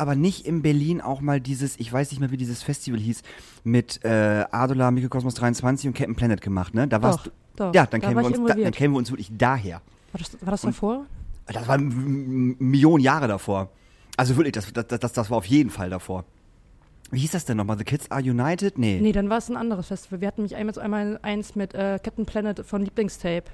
aber nicht in Berlin auch mal dieses, ich weiß nicht mehr, wie dieses Festival hieß, mit äh, Adola, Mikrokosmos 23 und Captain Planet gemacht, ne? Da warst Doch, du. doch. Ja, dann Da war wir uns, da, dann kennen wir uns wirklich daher. War das, war das davor? Das war m- m- Millionen Jahre davor. Also wirklich, das, das, das, das war auf jeden Fall davor. Wie hieß das denn nochmal? The Kids Are United? Nee. Nee, dann war es ein anderes Festival. Wir hatten mich einmal, einmal eins mit äh, Captain Planet von Lieblingstape.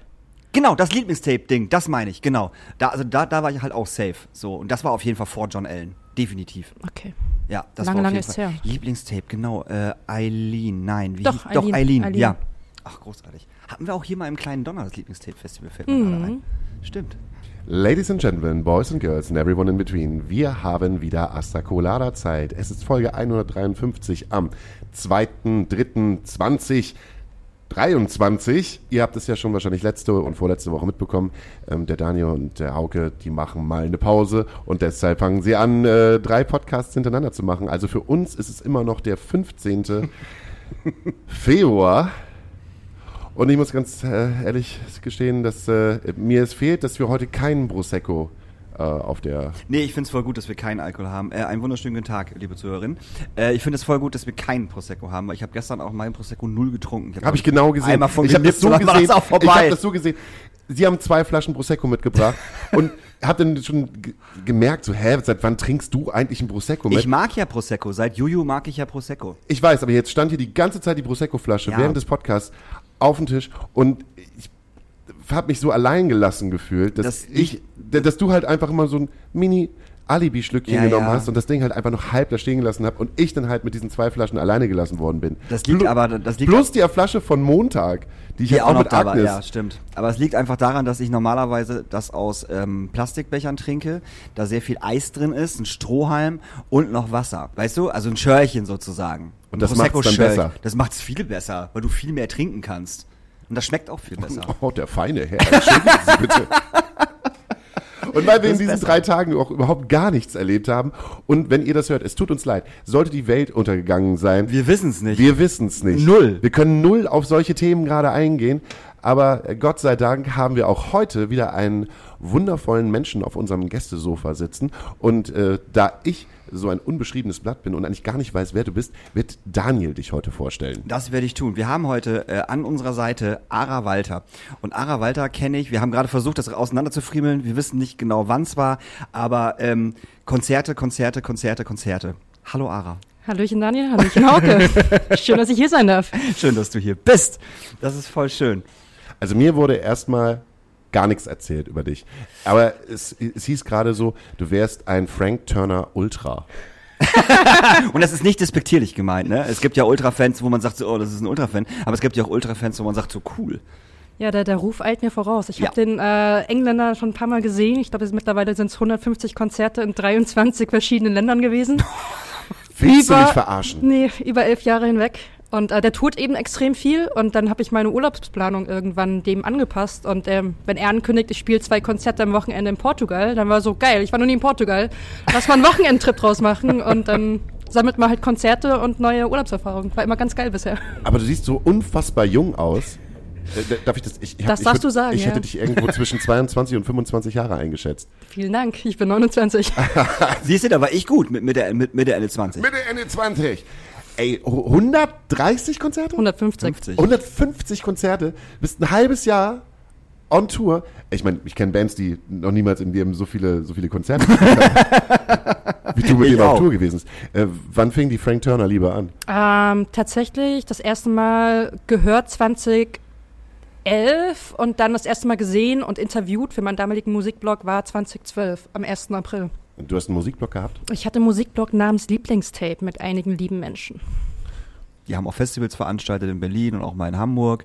Genau, das Lieblingstape-Ding, das meine ich, genau. Da, also da, da war ich halt auch safe. So, und das war auf jeden Fall vor John Allen. Definitiv. Okay. Ja, das Lange, war auf ist's Fall. her. Lieblingstape, genau. Äh, Eileen, nein. Wie Doch, hieß, doch, Eileen, Eileen, Eileen. ja. Ach, großartig. Hatten wir auch hier mal im kleinen Donner das Lieblingstape-Festival, fällt mir gerade Mhm. ein. Stimmt. Ladies and Gentlemen, Boys and Girls and everyone in between, wir haben wieder Asta Colada Zeit. Es ist Folge 153 am 2.3.2023. Ihr habt es ja schon wahrscheinlich letzte und vorletzte Woche mitbekommen. Ähm, der Daniel und der Hauke, die machen mal eine Pause und deshalb fangen sie an, äh, drei Podcasts hintereinander zu machen. Also für uns ist es immer noch der 15. Februar. Und ich muss ganz äh, ehrlich gestehen, dass äh, mir es fehlt, dass wir heute keinen Prosecco äh, auf der. Nee, ich finde es voll gut, dass wir keinen Alkohol haben. Äh, einen wunderschönen guten Tag, liebe Zuhörerinnen. Äh, ich finde es voll gut, dass wir keinen Prosecco haben, weil ich habe gestern auch meinen Prosecco null getrunken. Habe ich genau gesehen. Einmal von ich habe das so gesehen. Das auch ich vorbei. habe das so gesehen. Sie haben zwei Flaschen Prosecco mitgebracht und habe dann schon ge- gemerkt, so, hä, seit wann trinkst du eigentlich ein Prosecco mit? ich mag ja Prosecco. Seit Juju mag ich ja Prosecco. Ich weiß, aber jetzt stand hier die ganze Zeit die Prosecco-Flasche Ja. während des Podcasts auf dem Tisch und ich habe mich so allein gelassen gefühlt, dass Das- ich, d- dass du halt einfach immer so ein Mini Alibi-Schlückchen Ja, genommen ja. hast und das Ding halt einfach noch halb da stehen gelassen habe und ich dann halt mit diesen zwei Flaschen alleine gelassen worden bin. Das liegt Plu- aber- das liegt- plus die Flasche von Montag, die ich Die halt auch auch noch mit da war, Agnes. ja, stimmt. Aber es liegt einfach daran, dass ich normalerweise das aus ähm, Plastikbechern trinke, da sehr viel Eis drin ist, ein Strohhalm und noch Wasser. Weißt du? Also ein Schörchen sozusagen. Und Ein das dann Prosecco-Schörchen. besser. Das macht es viel besser, weil du viel mehr trinken kannst. Und das schmeckt auch viel besser. Oh, der feine Herr. Entschuldigen Sie bitte. Und weil wir in diesen besser. drei Tagen auch überhaupt gar nichts erlebt haben und wenn ihr das hört, es tut uns leid, sollte die Welt untergegangen sein, Wir wissen es nicht. wir wissen es nicht. Null. Wir können null auf solche Themen gerade eingehen, aber äh, Gott sei Dank haben wir auch heute wieder einen wundervollen Menschen auf unserem Gästesofa sitzen und äh, da ich so ein unbeschriebenes Blatt bin und eigentlich gar nicht weiß, wer du bist, wird Daniel dich heute vorstellen. Das werde ich tun. Wir haben heute äh, an unserer Seite Ara Walter. Und Ara Walter kenne ich. Wir haben gerade versucht, das auseinanderzufriemeln. Wir wissen nicht genau, wann es war. Aber ähm, Konzerte, Konzerte, Konzerte, Konzerte. Hallo Ara. Hallöchen Daniel, Hallöchen Hauke. Schön, dass ich hier sein darf. Schön, dass du hier bist. Das ist voll schön. Also mir wurde erstmal gar nichts erzählt über dich. Aber es, es hieß gerade so, du wärst ein Frank Turner Ultra. Und das ist nicht despektierlich gemeint, ne? Es gibt ja Ultra-Fans, wo man sagt so, oh, das ist ein Ultra-Fan. Aber es gibt ja auch Ultra-Fans, wo man sagt so, cool. Ja, der, der Ruf eilt mir voraus. Ich Ja. habe den äh, Engländer schon ein paar Mal gesehen. Ich glaube, mittlerweile sind es 150 Konzerte in 23 verschiedenen Ländern gewesen. Willst du mich verarschen? Nee, über elf Jahre hinweg. Und äh, der tut eben extrem viel und dann habe ich meine Urlaubsplanung irgendwann dem angepasst. Und ähm, wenn er ankündigt, ich spiele zwei Konzerte am Wochenende in Portugal, dann war so geil, ich war noch nie in Portugal. Lass mal einen Wochenendtrip draus machen und dann sammelt man halt Konzerte und neue Urlaubserfahrungen. War immer ganz geil bisher. Aber du siehst so unfassbar jung aus. Äh, Darf ich das? Ich, ich Das ich darfst würd- du sagen, Ich ja. hätte dich irgendwo zwischen 22 und 25 Jahre eingeschätzt. Vielen Dank, ich bin 29. Siehst du, da war ich gut mit, mit, der, mit, mit der Ende 20. Mitte Ende 20. Ey, 130 Konzerte? 150. 50. 150 Konzerte. Bist ein halbes Jahr on Tour. Ich meine, ich kenne Bands, die noch niemals in ihrem so viele, so viele Konzerte haben. Wie du mit dem auf. Tour gewesen bist. Äh, wann fing die Frank Turner Liebe an? Ähm, tatsächlich das erste Mal gehört 2011 und dann das erste Mal gesehen und interviewt für meinen damaligen Musikblog war 2012 am 1. April. Du hast einen Musikblog gehabt? Ich hatte einen Musikblog namens Lieblingstape mit einigen lieben Menschen. Die haben auch Festivals veranstaltet in Berlin und auch mal in Hamburg.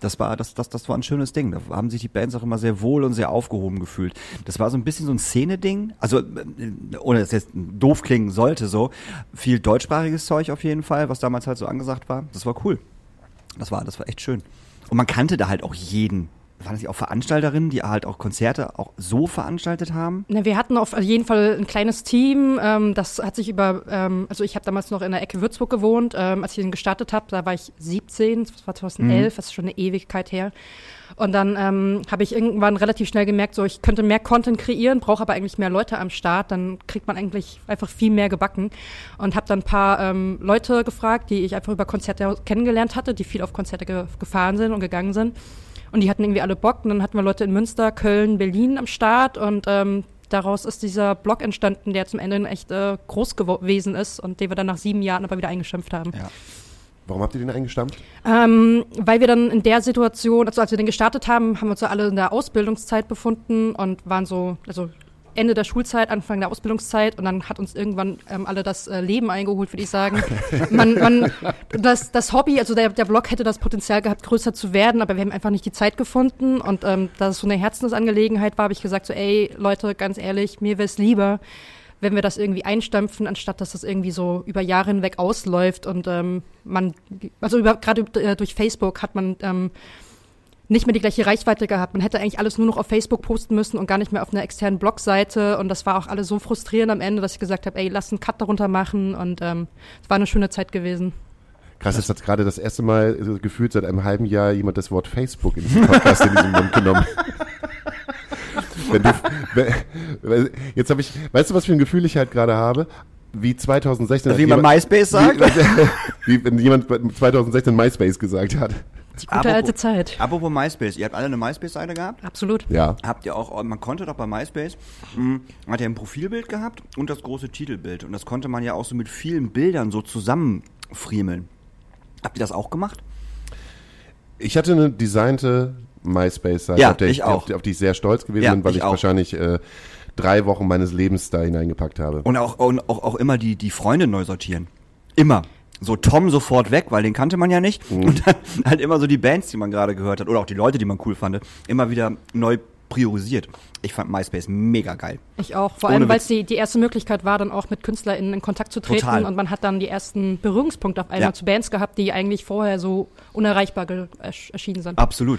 Das war, das, das, das war ein schönes Ding. Da haben sich die Bands auch immer sehr wohl und sehr aufgehoben gefühlt. Das war so ein bisschen so ein Szene-Ding. Also, äh, ohne dass es jetzt doof klingen sollte, so. Viel deutschsprachiges Zeug auf jeden Fall, was damals halt so angesagt war. Das war cool. Das war, das war echt schön. Und man kannte da halt auch jeden. Waren das nicht auch Veranstalterinnen, die halt auch Konzerte auch so veranstaltet haben? Na, wir hatten auf jeden Fall ein kleines Team. Ähm, das hat sich über, ähm, also ich habe damals noch in der Ecke Würzburg gewohnt. Ähm, als ich den gestartet habe, da war ich 17, das war 2011, das ist schon eine Ewigkeit her. Und dann ähm, habe ich irgendwann relativ schnell gemerkt, so ich könnte mehr Content kreieren, brauche aber eigentlich mehr Leute am Start. Dann kriegt man eigentlich einfach viel mehr gebacken. Und habe dann ein paar ähm, Leute gefragt, die ich einfach über Konzerte kennengelernt hatte, die viel auf Konzerte ge gefahren sind und gegangen sind. Und die hatten irgendwie alle Bock. Und dann hatten wir Leute in Münster, Köln, Berlin am Start. Und ähm, daraus ist dieser Blog entstanden, der zum Ende echt äh, groß gewesen ist und den wir dann nach sieben Jahren aber wieder eingeschimpft haben. Ja. Warum habt ihr den eingestampft? Ähm, weil wir dann in der Situation, also als wir den gestartet haben, haben wir uns so alle in der Ausbildungszeit befunden und waren so, also Ende der Schulzeit, Anfang der Ausbildungszeit und dann hat uns irgendwann ähm, alle das äh, Leben eingeholt, würde ich sagen. Man, man, das, das Hobby, also der, der Blog hätte das Potenzial gehabt, größer zu werden, aber wir haben einfach nicht die Zeit gefunden und ähm, da es so eine Herzensangelegenheit war, habe ich gesagt so, ey Leute, ganz ehrlich, mir wäre es lieber, wenn wir das irgendwie einstampfen, anstatt dass das irgendwie so über Jahre hinweg ausläuft und ähm, man, also über, gerade äh, durch Facebook hat man ähm, nicht mehr die gleiche Reichweite gehabt. Man hätte eigentlich alles nur noch auf Facebook posten müssen und gar nicht mehr auf einer externen Blogseite. Und das war auch alles so frustrierend am Ende, dass ich gesagt habe, ey, lass einen Cut darunter machen. Und ähm, es war eine schöne Zeit gewesen. Krass, jetzt hat gerade das erste Mal so gefühlt seit einem halben Jahr jemand das Wort Facebook in diesem Podcast in diesen Mund genommen. Wenn du, wenn, jetzt habe ich, weißt du, was für ein Gefühl ich halt gerade habe? Wie 2016. Wie man MySpace sagt? Wie, wie wenn jemand 2016 MySpace gesagt hat. Die gute alte Zeit. Apropos MySpace, ihr habt alle eine MySpace-Seite gehabt? Absolut. Ja. Habt ihr auch, man konnte doch bei MySpace, mh, hat ja ein Profilbild gehabt und das große Titelbild. Und das konnte man ja auch so mit vielen Bildern so zusammenfriemeln. Habt ihr das auch gemacht? Ich hatte eine designte MySpace-Seite, Ja, auf, der ich ich, auch. auf, die- auf die ich sehr stolz gewesen Ja, bin, weil ich ich, wahrscheinlich äh, drei Wochen meines Lebens da hineingepackt habe. Und auch, und auch, auch immer die, die Freunde neu sortieren. Immer. So Tom sofort weg, weil den kannte man ja nicht. Mhm. Und dann halt immer so die Bands, die man gerade gehört hat, oder auch die Leute, die man cool fand, immer wieder neu priorisiert. Ich fand MySpace mega geil. Ich auch. Vor Ohne allem, weil es die, die erste Möglichkeit war, dann auch mit KünstlerInnen in Kontakt zu treten. Total. Und man hat dann die ersten Berührungspunkte auf einmal Ja. zu Bands gehabt, die eigentlich vorher so unerreichbar erschienen sind. Absolut.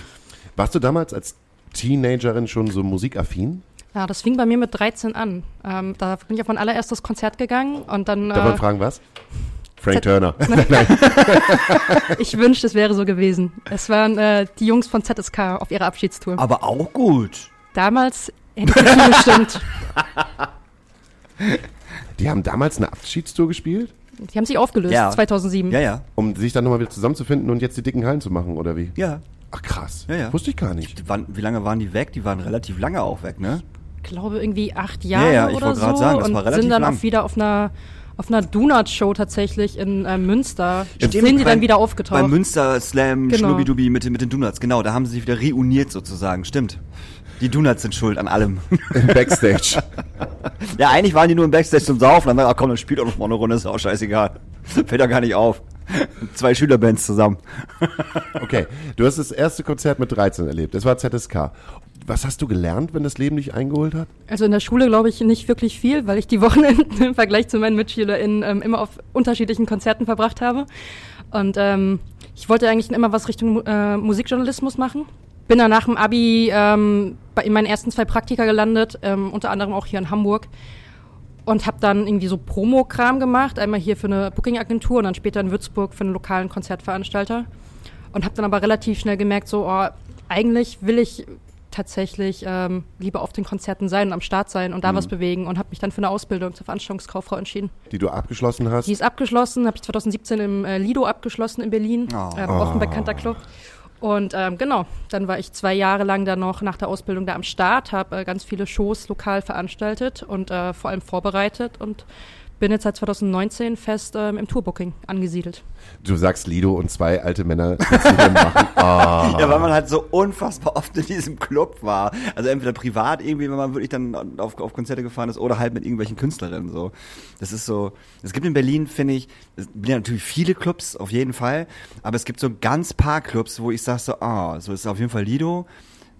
Warst du damals als Teenagerin schon so musikaffin? Ja, das fing bei mir mit 13 an. Ähm, da bin ich auf mein allererstes Konzert gegangen und dann. Darf man Äh, fragen, was? Frank Z- Turner. ich wünschte, es wäre so gewesen. Es waren äh, die Jungs von ZSK auf ihrer Abschiedstour. Aber auch gut. Damals hätte ich dazu gestimmt. Die haben damals eine Abschiedstour gespielt, Die haben sich aufgelöst, Ja. 2007. Ja, ja. um sich dann nochmal wieder zusammenzufinden und jetzt die dicken Hallen zu machen, oder wie? Ja. Ach krass. Ja, ja. Wusste ich gar nicht. Die waren, wie lange waren die weg? Die waren relativ lange auch weg, ne? Ich glaube irgendwie acht Jahre ja, ich oder wollte so. gerade sagen, das und war relativ sind dann lang. auch wieder auf einer auf einer Donut-Show tatsächlich in äh, Münster. Stimmt, sind die beim- dann wieder aufgetaucht. Beim Münster Slam, Genau. Schnubbidubi mit, den- mit den Donuts, genau, da haben sie sich wieder reuniert sozusagen, stimmt. Die Donuts sind schuld an allem. Im Backstage. ja, eigentlich waren die nur im Backstage zum Saufen, dann ach komm, dann spielt auch noch mal eine Runde, ist auch scheißegal. Fällt doch gar nicht auf. Zwei Schülerbands zusammen. Okay, du hast das erste Konzert mit 13 erlebt. Das war ZSK. Was hast du gelernt, wenn das Leben dich eingeholt hat? Also in der Schule glaube ich nicht wirklich viel, weil ich die Wochenenden im Vergleich zu meinen MitschülerInnen ähm, immer auf unterschiedlichen Konzerten verbracht habe. Und ähm, ich wollte eigentlich immer was Richtung äh, Musikjournalismus machen. Bin dann nach dem Abi ähm, bei, in meinen ersten zwei Praktika gelandet, ähm, unter anderem auch hier in Hamburg. Und habe dann irgendwie so Promo-Kram gemacht, einmal hier für eine Booking-Agentur und dann später in Würzburg für einen lokalen Konzertveranstalter. Und habe dann aber relativ schnell gemerkt, so, oh, eigentlich will ich tatsächlich ähm, lieber auf den Konzerten sein und am Start sein und da was bewegen und habe mich dann für eine Ausbildung zur Veranstaltungskauffrau entschieden. Die du abgeschlossen hast? Die ist abgeschlossen, habe ich 2017 im äh, Lido abgeschlossen in Berlin, Oh. ähm, auch ein bekannter Club. Und ähm, genau, dann war ich zwei Jahre lang dann noch nach der Ausbildung da am Start, habe äh, ganz viele Shows lokal veranstaltet und äh, vor allem vorbereitet und bin jetzt seit 2019 fest ähm, im Tourbooking angesiedelt. Du sagst Lido und zwei alte Männer machen. Ah. Ja, weil man halt so unfassbar oft in diesem Club war. Also entweder privat irgendwie, wenn man wirklich dann auf, auf Konzerte gefahren ist oder halt mit irgendwelchen Künstlerinnen so. Das ist so, es gibt in Berlin, finde ich, es gibt ja natürlich viele Clubs, auf jeden Fall, aber es gibt so ganz paar Clubs, wo ich sag so, ah, so ist auf jeden Fall Lido.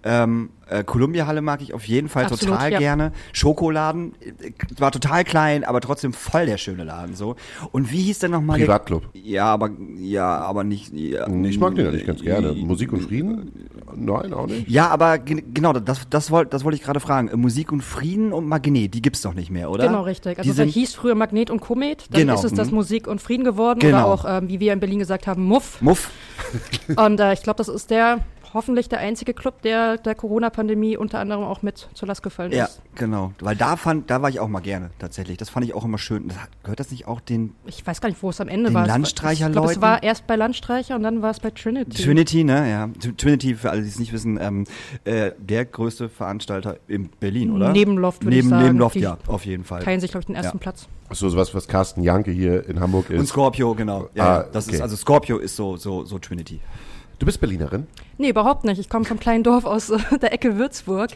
Ähm, äh, Columbia Halle mag ich auf jeden Fall Absolut, total ja. gerne. Schokoladen äh, war total klein, aber trotzdem voll der schöne Laden so. Und wie hieß denn nochmal Privatclub. Ja, aber ja, aber nicht. Ja, Ich mag den eigentlich ganz gerne. Musik und Frieden? Nein, auch nicht. Ja, aber ge- genau, das, das wollte das wollte ich gerade fragen. Äh, Musik und Frieden und Magnet, die gibt's doch nicht mehr, oder? Genau, richtig. Also sind, hieß früher Magnet und Komet, dann Genau, ist es das mhm. Musik und Frieden geworden Genau. oder auch, ähm, wie wir in Berlin gesagt haben, Muff. Muff. Und äh, ich glaube, das ist der hoffentlich der einzige Club, der der Corona-Pandemie unter anderem auch mit zur Last gefallen Ja, ist. genau. Weil da fand, da war ich auch mal gerne, tatsächlich. Das fand ich auch immer schön. Das, gehört das nicht auch den Ich weiß gar nicht, wo es am Ende Den war. Ich glaube, es war erst bei Landstreicher und dann war es bei Trinity. Trinity, ne? Ja. Trinity, für alle, die es nicht wissen, ähm, äh, der größte Veranstalter in Berlin, oder? Neben Loft, würde ich neben, sagen. Neben Loft, Die ja, auf jeden Fall. Teilen sich, glaube ich, den ersten Ja. Platz. So sowas, was Carsten Janke hier in Hamburg Und ist. Scorpio, genau. Ja, Ah, ja. das okay. ist, also Scorpio ist so, so, so Trinity. Du bist Berlinerin? Nee, überhaupt nicht. Ich komme vom kleinen Dorf aus äh, der Ecke Würzburg,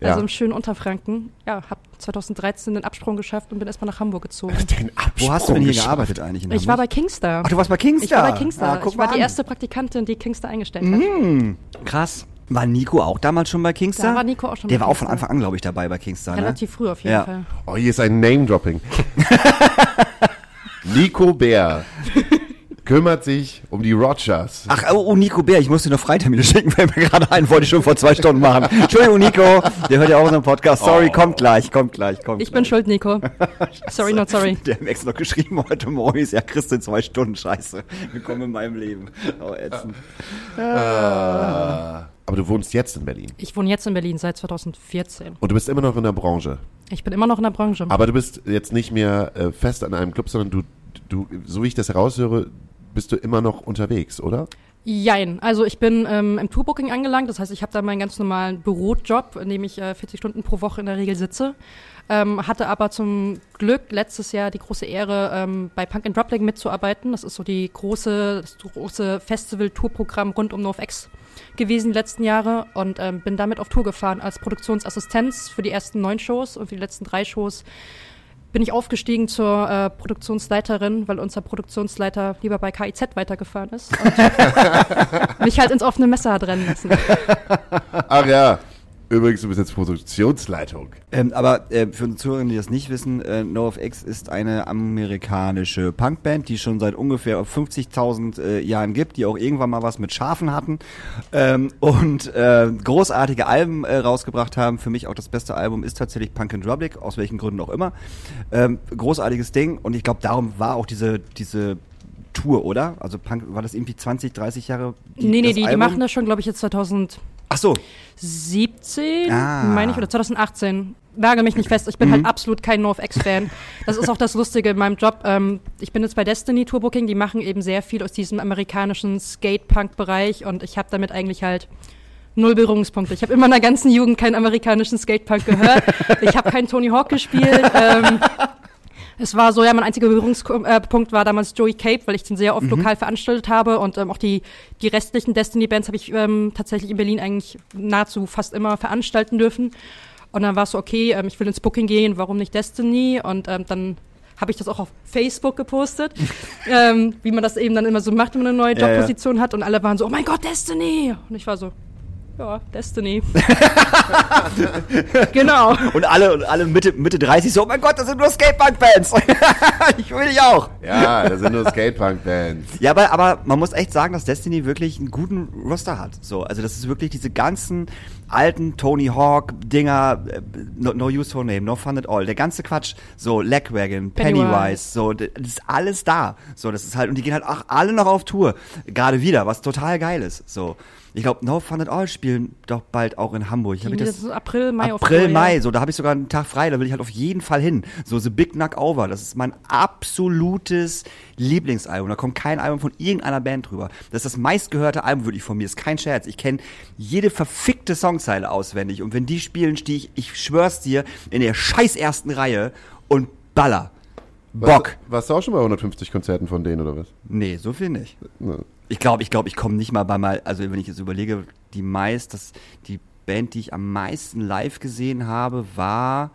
also Ja. im schönen Unterfranken. Ja, habe 2013 den Absprung geschafft und bin erstmal nach Hamburg gezogen. Den Wo hast du denn hier gearbeitet eigentlich? In Ich war bei? Kingstar. Ach, du warst bei Kingstar? Ich war bei Kingstar. Ah, ich war mal die an. erste Praktikantin, die Kingstar eingestellt hat. Krass. War Nico auch damals schon bei Kingstar? Da war Nico auch schon Der bei war auch von Kingstar. Anfang an, glaube ich, dabei bei Kingstar, ne? Relativ früh auf jeden Ja. Fall. Oh, hier ist ein Name-Dropping. Nico Bär kümmert sich um die Rogers. Ach, oh, oh, Nico Bär, ich muss dir noch Freitermine schicken, fällt mir gerade ein, wollte ich schon vor zwei Stunden machen. Entschuldigung, Nico, der hört ja auch unseren Podcast. Sorry, kommt gleich, kommt gleich, kommt Ich bin gleich. schuld, Nico. sorry, not sorry. Der hat mir extra noch geschrieben heute Morgen, ist ja Christ in zwei Stunden, scheiße. Willkommen in meinem Leben. Oh, ätzend. Aber du wohnst jetzt in Berlin. Ich wohne jetzt in Berlin seit 2014. Und du bist immer noch in der Branche. Ich bin immer noch in der Branche. Aber du bist jetzt nicht mehr äh, fest an einem Club, sondern du, du, so wie ich das heraushöre, bist du immer noch unterwegs, oder? Jein. Also ich bin ähm, im Tourbooking angelangt. Das heißt, ich habe da meinen ganz normalen Bürojob, in dem ich äh, 40 Stunden pro Woche in der Regel sitze. Ähm, hatte aber zum Glück letztes Jahr die große Ehre, ähm, bei Punk and Dropleg mitzuarbeiten. Das ist so die große, das große Festival-Tourprogramm rund um NoFX gewesen die letzten Jahre und ähm, bin damit auf Tour gefahren als Produktionsassistenz für die ersten neun Shows und für die letzten drei Shows bin ich aufgestiegen zur äh, Produktionsleiterin, weil unser Produktionsleiter lieber bei KIZ weitergefahren ist und mich halt ins offene Messer hat rennen lassen. Ach ja. Übrigens, du bist jetzt Produktionsleitung. Ähm, aber äh, für unsere Zuhörer, die das nicht wissen, äh, NoFX ist eine amerikanische Punkband, die schon seit ungefähr 50.000 äh, Jahren gibt, die auch irgendwann mal was mit Schafen hatten ähm, und äh, großartige Alben äh, rausgebracht haben. Für mich auch das beste Album ist tatsächlich Punk and Drublic, aus welchen Gründen auch immer. Ähm, großartiges Ding und ich glaube, darum war auch diese diese Tour, oder? Also Punk, war das irgendwie 20, 30 Jahre? nee, nee, das die, die machen das schon, glaube ich, jetzt 2017, Ach so, meine ich, oder 2018. Nagel mich nicht fest, ich bin halt absolut kein NoFX-Fan. Das ist auch das Lustige in meinem Job. Ähm, ich bin jetzt bei Destiny Tourbooking, die machen eben sehr viel aus diesem amerikanischen Skate-Punk-Bereich und ich habe damit eigentlich halt null Berührungspunkte. Ich habe in meiner ganzen Jugend keinen amerikanischen Skatepunk gehört. Ich habe keinen Tony Hawk gespielt. Ähm, es war so, ja, mein einziger Berührungspunkt war damals Joey Cape, weil ich den sehr oft lokal veranstaltet habe und ähm, auch die, die restlichen Destiny-Bands habe ich ähm, tatsächlich in Berlin eigentlich nahezu fast immer veranstalten dürfen. Und dann war es so, okay, ähm, ich will ins Booking gehen, warum nicht Destiny? Und ähm, dann habe ich das auch auf Facebook gepostet, ähm, wie man das eben dann immer so macht, wenn man eine neue Ja, ja. Jobposition hat. Und alle waren so, oh mein Gott, Destiny! Und ich war so, ja, Destiny. genau. Und alle, und alle Mitte, Mitte 30 so, oh mein Gott, das sind nur Skatepunk-Bands. ich will dich auch. Ja, das sind nur Skatepunk-Bands. Ja, aber, aber man muss echt sagen, dass Destiny wirklich einen guten Roster hat. So, also das ist wirklich diese ganzen alten Tony Hawk Dinger, äh, no, no Use for Name, No Fun at All, der ganze Quatsch, so Lagwagon, Pennywise, Pennywise. so, das ist alles da. So, das ist halt, und die gehen halt auch alle noch auf Tour. Gerade wieder, was total geil ist. So. Ich glaube, No Fun at All spielen doch bald auch in Hamburg. Ich mir Das ist April, Mai April, Mai, so, da habe ich sogar einen Tag frei, da will ich halt auf jeden Fall hin. So The Big Knock Over, das ist mein absolutes Lieblingsalbum. Da kommt kein Album von irgendeiner Band drüber. Das ist das meistgehörte Album wirklich von mir, ist kein Scherz. Ich kenne jede verfickte Songzeile auswendig und wenn die spielen, stehe ich, ich schwör's dir, in der scheiß ersten Reihe und baller. Bock. Warst, warst du auch schon bei 150 Konzerten von denen oder was? Nee, so viel nicht. Ne. Ich glaube, ich glaube, ich komme nicht mal bei mal, also wenn ich jetzt überlege, die meist, das, die Band, die ich am meisten live gesehen habe, war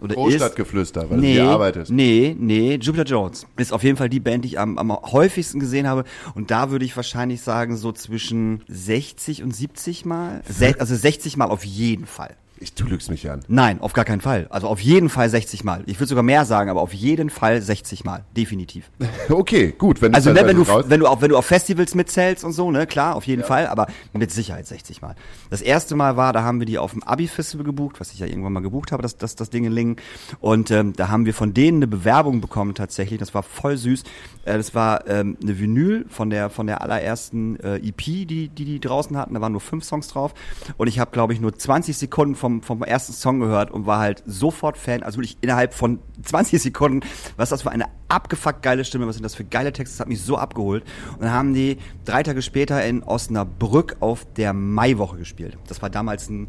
oder ist Großstadtgeflüster, weil nee, du hier arbeitest. Nee, nee, Jupiter Jones ist auf jeden Fall die Band, die ich am, am häufigsten gesehen habe. Und da würde ich wahrscheinlich sagen, so zwischen 60 und 70 Mal. Se also 60 Mal auf jeden Fall. Ich, du lügst mich an. Nein, auf gar keinen Fall. Also auf jeden Fall 60 Mal. Ich würde sogar mehr sagen, aber auf jeden Fall 60 Mal. Definitiv. Okay, gut. Wenn Also ne, dann wenn du, wenn du auch, wenn du auf Festivals mitzählst und so, ne, klar, auf jeden Fall, aber mit Sicherheit 60 Mal. Das erste Mal war, da haben wir die auf dem Abi-Festival gebucht, was ich ja irgendwann mal gebucht habe, das, das, das Ding in Lingen. Und ähm, da haben wir von denen eine Bewerbung bekommen tatsächlich. Das war voll süß. Äh, das war ähm, eine Vinyl von der von der allerersten äh, EP, die, die die draußen hatten. Da waren nur fünf Songs drauf. Und ich habe, glaube ich, nur 20 Sekunden vom, vom ersten Song gehört und war halt sofort Fan. Also wirklich innerhalb von 20 Sekunden, was das für eine abgefuckt geile Stimme, was sind das für geile Texte, das hat mich so abgeholt. Und dann haben die drei Tage später in Osnabrück auf der Maiwoche gespielt. Das war damals ein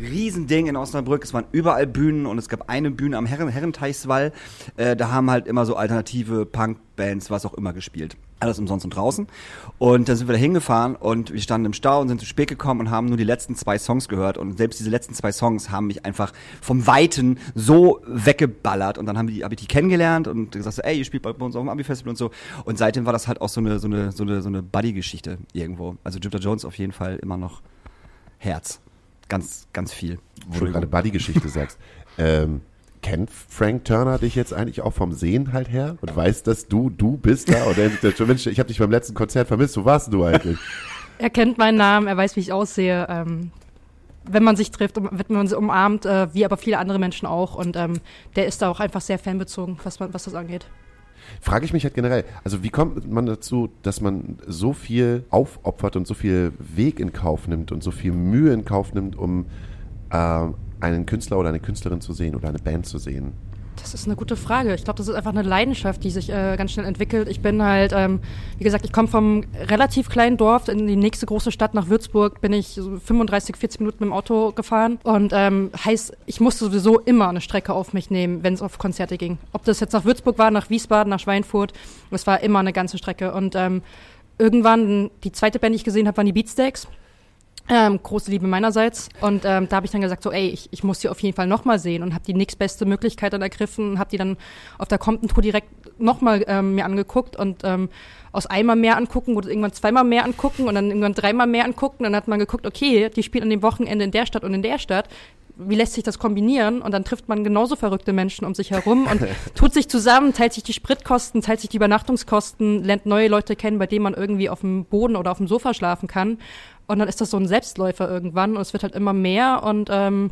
Riesending in Osnabrück. Es waren überall Bühnen und es gab eine Bühne am Herren Herrenteichswall. Äh, da haben halt immer so alternative Punkbands, was auch immer gespielt. Alles umsonst und draußen. Und dann sind wir da hingefahren und wir standen im Stau und sind zu spät gekommen und haben nur die letzten zwei Songs gehört. Und selbst diese letzten zwei Songs haben mich einfach vom Weiten so weggeballert. Und dann haben wir die, hab ich die kennengelernt und gesagt, so, ey, ihr spielt bei uns auf dem Abi-Festival und so. Und seitdem war das halt auch so eine, so eine, so eine, so eine Buddy-Geschichte irgendwo. Also Jupiter Jones auf jeden Fall immer noch Herz. Ganz, ganz viel. wo du gerade Buddy-Geschichte sagst. Ähm, kennt Frank Turner dich jetzt eigentlich auch vom Sehen halt her und weiß, dass du du bist da? Oder Mensch, ich habe dich beim letzten Konzert vermisst. Wo warst du eigentlich? Er kennt meinen Namen, er weiß, wie ich aussehe. Ähm, wenn man sich trifft, um- wird man sie umarmt, äh, wie aber viele andere Menschen auch. Und ähm, der ist da auch einfach sehr fanbezogen, was, man, was das angeht. Frage ich mich halt generell. Also wie kommt man dazu, dass man so viel aufopfert und so viel Weg in Kauf nimmt und so viel Mühe in Kauf nimmt, um ähm, einen Künstler oder eine Künstlerin zu sehen oder eine Band zu sehen? Das ist eine gute Frage. Ich glaube, das ist einfach eine Leidenschaft, die sich äh, ganz schnell entwickelt. Ich bin halt, ähm, wie gesagt, ich komme vom relativ kleinen Dorf in die nächste große Stadt nach Würzburg, bin ich so 35, 40 Minuten mit dem Auto gefahren. Und ähm, heißt, ich musste sowieso immer eine Strecke auf mich nehmen, wenn es auf Konzerte ging. Ob das jetzt nach Würzburg war, nach Wiesbaden, nach Schweinfurt, es war immer eine ganze Strecke. Und ähm, irgendwann, die zweite Band, die ich gesehen habe, waren die Beatsteaks. Ähm, große Liebe meinerseits. Und ähm, da habe ich dann gesagt, so, ey, ich, ich muss die auf jeden Fall nochmal sehen und habe die nächstbeste Möglichkeit dann ergriffen und habe die dann auf der kommenden Tour direkt nochmal ähm, mir angeguckt und ähm, aus einmal mehr angucken wurde irgendwann zweimal mehr angucken und dann irgendwann dreimal mehr angucken. Dann hat man geguckt, okay, die spielen an dem Wochenende in der Stadt und in der Stadt. Wie lässt sich das kombinieren? Und dann trifft man genauso verrückte Menschen um sich herum und tut sich zusammen, teilt sich die Spritkosten, teilt sich die Übernachtungskosten, lernt neue Leute kennen, bei denen man irgendwie auf dem Boden oder auf dem Sofa schlafen kann. Und dann ist das so ein Selbstläufer irgendwann und es wird halt immer mehr und ähm,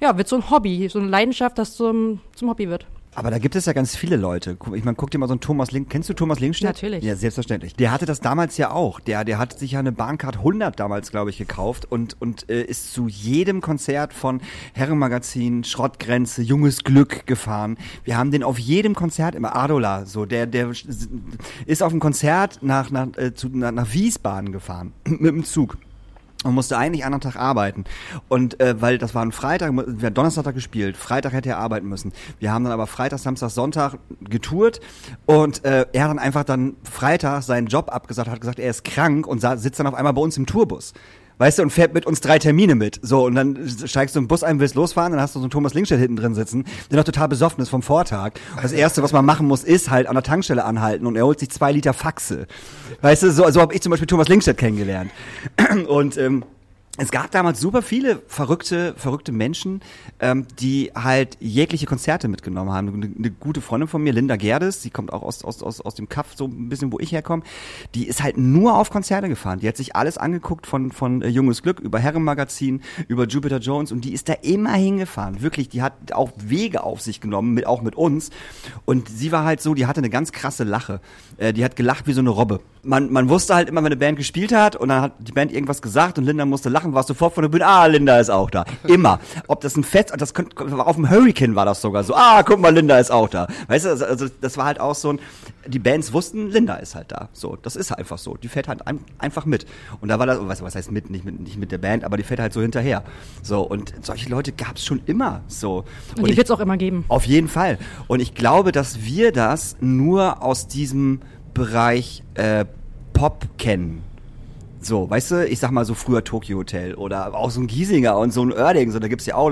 ja, wird so ein Hobby, so eine Leidenschaft, das zum, zum Hobby wird. Aber da gibt es ja ganz viele Leute. Ich meine, guck dir mal so einen Thomas Link. Kennst du Thomas Linkstedt? Natürlich. Ja, selbstverständlich. Der hatte das damals ja auch. Der, der hat sich ja eine Bahncard 100 damals, glaube ich, gekauft und, und äh, ist zu jedem Konzert von Herrenmagazin, Schrottgrenze, Junges Glück gefahren. Wir haben den auf jedem Konzert immer, Adola, so, der, der ist auf dem Konzert nach, nach, äh, zu, nach, nach Wiesbaden gefahren. mit dem Zug und musste eigentlich anderen Tag arbeiten. Und äh, weil das war ein Freitag, wir haben Donnerstag gespielt, Freitag hätte er arbeiten müssen. Wir haben dann aber Freitag, Samstag, Sonntag getourt und äh, er hat dann einfach dann Freitag seinen Job abgesagt, hat gesagt, er ist krank und sitzt dann auf einmal bei uns im Tourbus. Weißt du, und fährt mit uns drei Termine mit. So, und dann steigst du im Bus ein, willst losfahren, dann hast du so einen Thomas Linkstedt hinten drin sitzen, der noch total besoffen ist vom Vortag. Und das Erste, was man machen muss, ist halt an der Tankstelle anhalten und er holt sich zwei Liter Faxe. Weißt du, so, so habe ich zum Beispiel Thomas Linkstedt kennengelernt. Und ähm, es gab damals super viele verrückte, verrückte Menschen, ähm, die halt jegliche Konzerte mitgenommen haben. Eine, eine gute Freundin von mir, Linda Gerdes, die kommt auch aus, aus, aus, aus dem Kaff, so ein bisschen, wo ich herkomme, die ist halt nur auf Konzerte gefahren. Die hat sich alles angeguckt von, von äh, Junges Glück über Herrenmagazin, über Jupiter Jones und die ist da immer hingefahren. Wirklich, die hat auch Wege auf sich genommen, mit, auch mit uns. Und sie war halt so, die hatte eine ganz krasse Lache. Äh, die hat gelacht wie so eine Robbe. Man, man wusste halt immer, wenn eine Band gespielt hat und dann hat die Band irgendwas gesagt und Linda musste lachen, war sofort von der Bühne, ah, Linda ist auch da. Immer. Ob das ein Fett, das könnte, auf dem Hurricane war das sogar so, ah, guck mal, Linda ist auch da. Weißt du, also, also das war halt auch so ein, die Bands wussten, Linda ist halt da. So, das ist einfach so. Die fährt halt ein, einfach mit. Und da war das, was, was heißt mit, nicht mit, nicht mit der Band, aber die fährt halt so hinterher. So, und solche Leute gab's schon immer. So. Und, die ich- wird es auch immer geben. auf jeden Fall. Und ich glaube, dass wir das nur aus diesem Bereich äh, Pop kennen. So, weißt du, ich sag mal so früher Tokyo Hotel oder auch so ein Giesinger und so ein Oerding, so da gibt's ja auch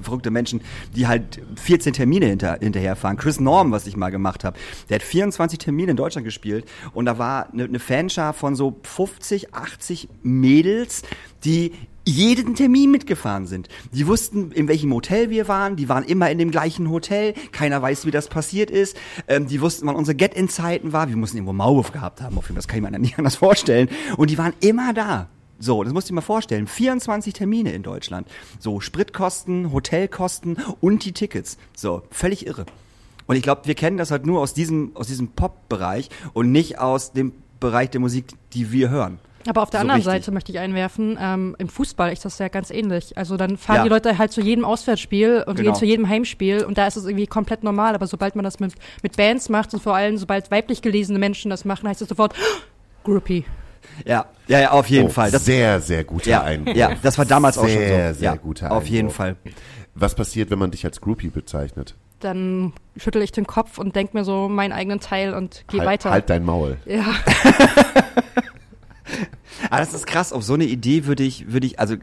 verrückte Menschen, die halt 14 Termine hinter, hinterherfahren. Chris Norm, was ich mal gemacht habe, der hat 24 Termine in Deutschland gespielt und da war eine, eine Fanschar von so 50, 80 Mädels, die jeden Termin mitgefahren sind. Die wussten, in welchem Hotel wir waren, die waren immer in dem gleichen Hotel, keiner weiß, wie das passiert ist. Ähm, die wussten, wann unsere Get-In-Zeiten war. Wir mussten irgendwo Maulwurf gehabt haben, auf jeden Fall, das kann ich mir nicht anders vorstellen. Und die waren immer da. So, das musst du dir mal vorstellen. 24 Termine in Deutschland. So, Spritkosten, Hotelkosten und die Tickets. So, völlig irre. Und ich glaube, wir kennen das halt nur aus diesem, aus diesem Pop-Bereich und nicht aus dem Bereich der Musik, die wir hören. Aber auf der So anderen richtig. Seite möchte ich einwerfen, ähm, im Fußball ist das ja ganz ähnlich. Also dann fahren Ja. die Leute halt zu jedem Auswärtsspiel und Genau. gehen zu jedem Heimspiel und da ist es irgendwie komplett normal. Aber sobald man das mit, mit Bands macht und vor allem sobald weiblich gelesene Menschen das machen, heißt es sofort Groupie. Ja, ja, ja, auf jeden Oh, Fall. Das, sehr, sehr guter ja, Einwurf. ja, das war damals auch schon so. Sehr, sehr ja, guter Auf jeden. Fall. Was passiert, wenn man dich als Groupie bezeichnet? Dann schüttel ich den Kopf und denk mir so meinen eigenen Teil und geh halt, weiter. Halt dein Maul. Ja, Aber das ist krass, auf so eine Idee würde ich, würde ich, also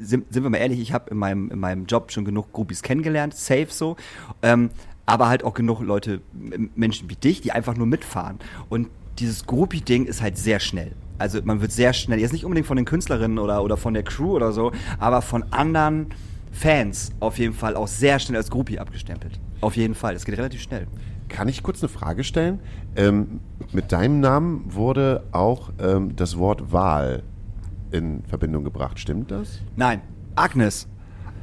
sind, sind wir mal ehrlich, ich habe in meinem, in meinem Job schon genug Groupies kennengelernt, safe so, ähm, aber halt auch genug Leute, Menschen wie dich, die einfach nur mitfahren. Und dieses Groupie-Ding ist halt sehr schnell. Also man wird sehr schnell, jetzt nicht unbedingt von den Künstlerinnen oder, oder von der Crew oder so, aber von anderen Fans auf jeden Fall auch sehr schnell als Groupie abgestempelt. Auf jeden Fall, es geht relativ schnell. Kann ich kurz eine Frage stellen? Ähm, mit deinem Namen wurde auch ähm, das Wort Wahl in Verbindung gebracht. Stimmt das? Nein, Agnes.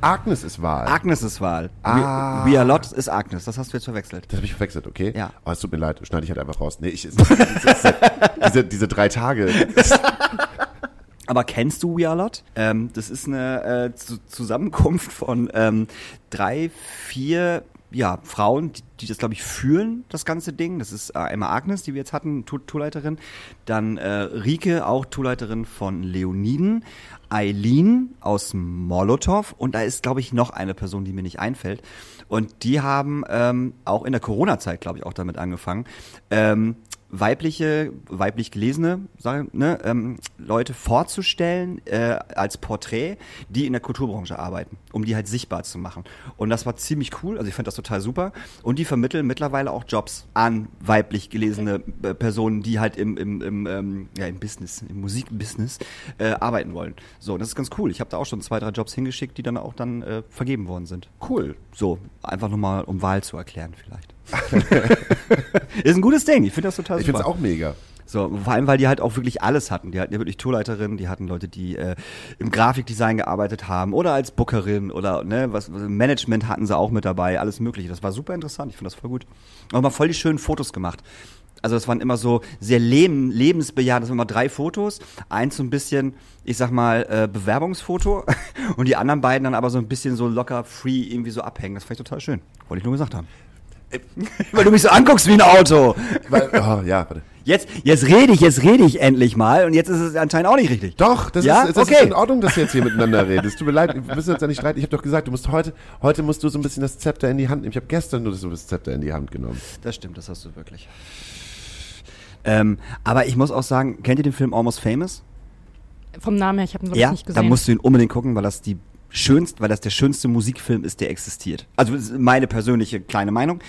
Agnes ist Wahl. Agnes ist Wahl. Ah. We, We Are Lot ist Agnes, das hast du jetzt verwechselt. das habe ich verwechselt, okay? Ja. Aber es tut mir leid, schneide ich halt einfach raus. Nee, ich, es, es, es, es, diese, diese drei Tage. Aber kennst du We Are Lot? Ähm, das ist eine äh, Zu Zusammenkunft von ähm, drei, vier ja, Frauen, die, die das, glaube ich, führen, das ganze Ding. Das ist äh, einmal Agnes, die wir jetzt hatten, Tour- Tourleiterin. Dann äh, Rike, auch Tourleiterin von Leoniden. Eileen aus Molotow. Und da ist, glaube ich, noch eine Person, die mir nicht einfällt. Und die haben ähm, auch in der Corona-Zeit, glaube ich, auch damit angefangen, ähm, weibliche, weiblich gelesene sag, ne, ähm, Leute vorzustellen äh, als Porträt, die in der Kulturbranche arbeiten, um die halt sichtbar zu machen. Und das war ziemlich cool, also ich fand das total super. Und die vermitteln mittlerweile auch Jobs an weiblich gelesene äh, Personen, die halt im, im, im, ähm, ja, im Business, im Musikbusiness äh, arbeiten wollen. So, das ist ganz cool. Ich habe da auch schon zwei, drei Jobs hingeschickt, die dann auch dann äh, vergeben worden sind. Cool. So, einfach nochmal, um Wahl zu erklären vielleicht. ist ein gutes Ding, ich finde das total Ich super. finde es auch mega. So, vor allem, weil die halt auch wirklich alles hatten. Die hatten ja wirklich Tourleiterinnen, die hatten Leute, die äh, im Grafikdesign gearbeitet haben oder als Bookerin oder ne, was was- Management hatten sie auch mit dabei, alles mögliche. Das war super interessant, ich finde das voll gut. Und mal voll die schönen Fotos gemacht. Also das waren immer so sehr leben, lebensbejahend, das waren immer drei Fotos. Eins so ein bisschen, ich sag mal, äh, Bewerbungsfoto und die anderen beiden dann aber so ein bisschen so locker, free irgendwie so abhängen. Das fand ich total schön. Wollte ich nur gesagt haben. Weil du mich so anguckst wie ein Auto. Weil, oh, ja, warte. Jetzt, jetzt rede ich, jetzt rede ich endlich mal und jetzt ist es anscheinend auch nicht richtig. Doch, das, Ja? ist, das Okay. ist in Ordnung, dass wir jetzt hier miteinander reden. Es tut mir leid, wir müssen uns ja nicht streiten. Ich habe doch gesagt, du musst heute, heute musst du so ein bisschen das Zepter in die Hand nehmen. Ich habe gestern nur das, das Zepter in die Hand genommen. Das stimmt, das hast du wirklich. Ähm, aber ich muss auch sagen, kennt ihr den Film Almost Famous? vom Namen her, ich habe ihn glaub ich, Ja, nicht da gesehen. musst du ihn unbedingt gucken, weil das die schönst, weil das der schönste Musikfilm ist, der existiert. Also meine persönliche kleine Meinung.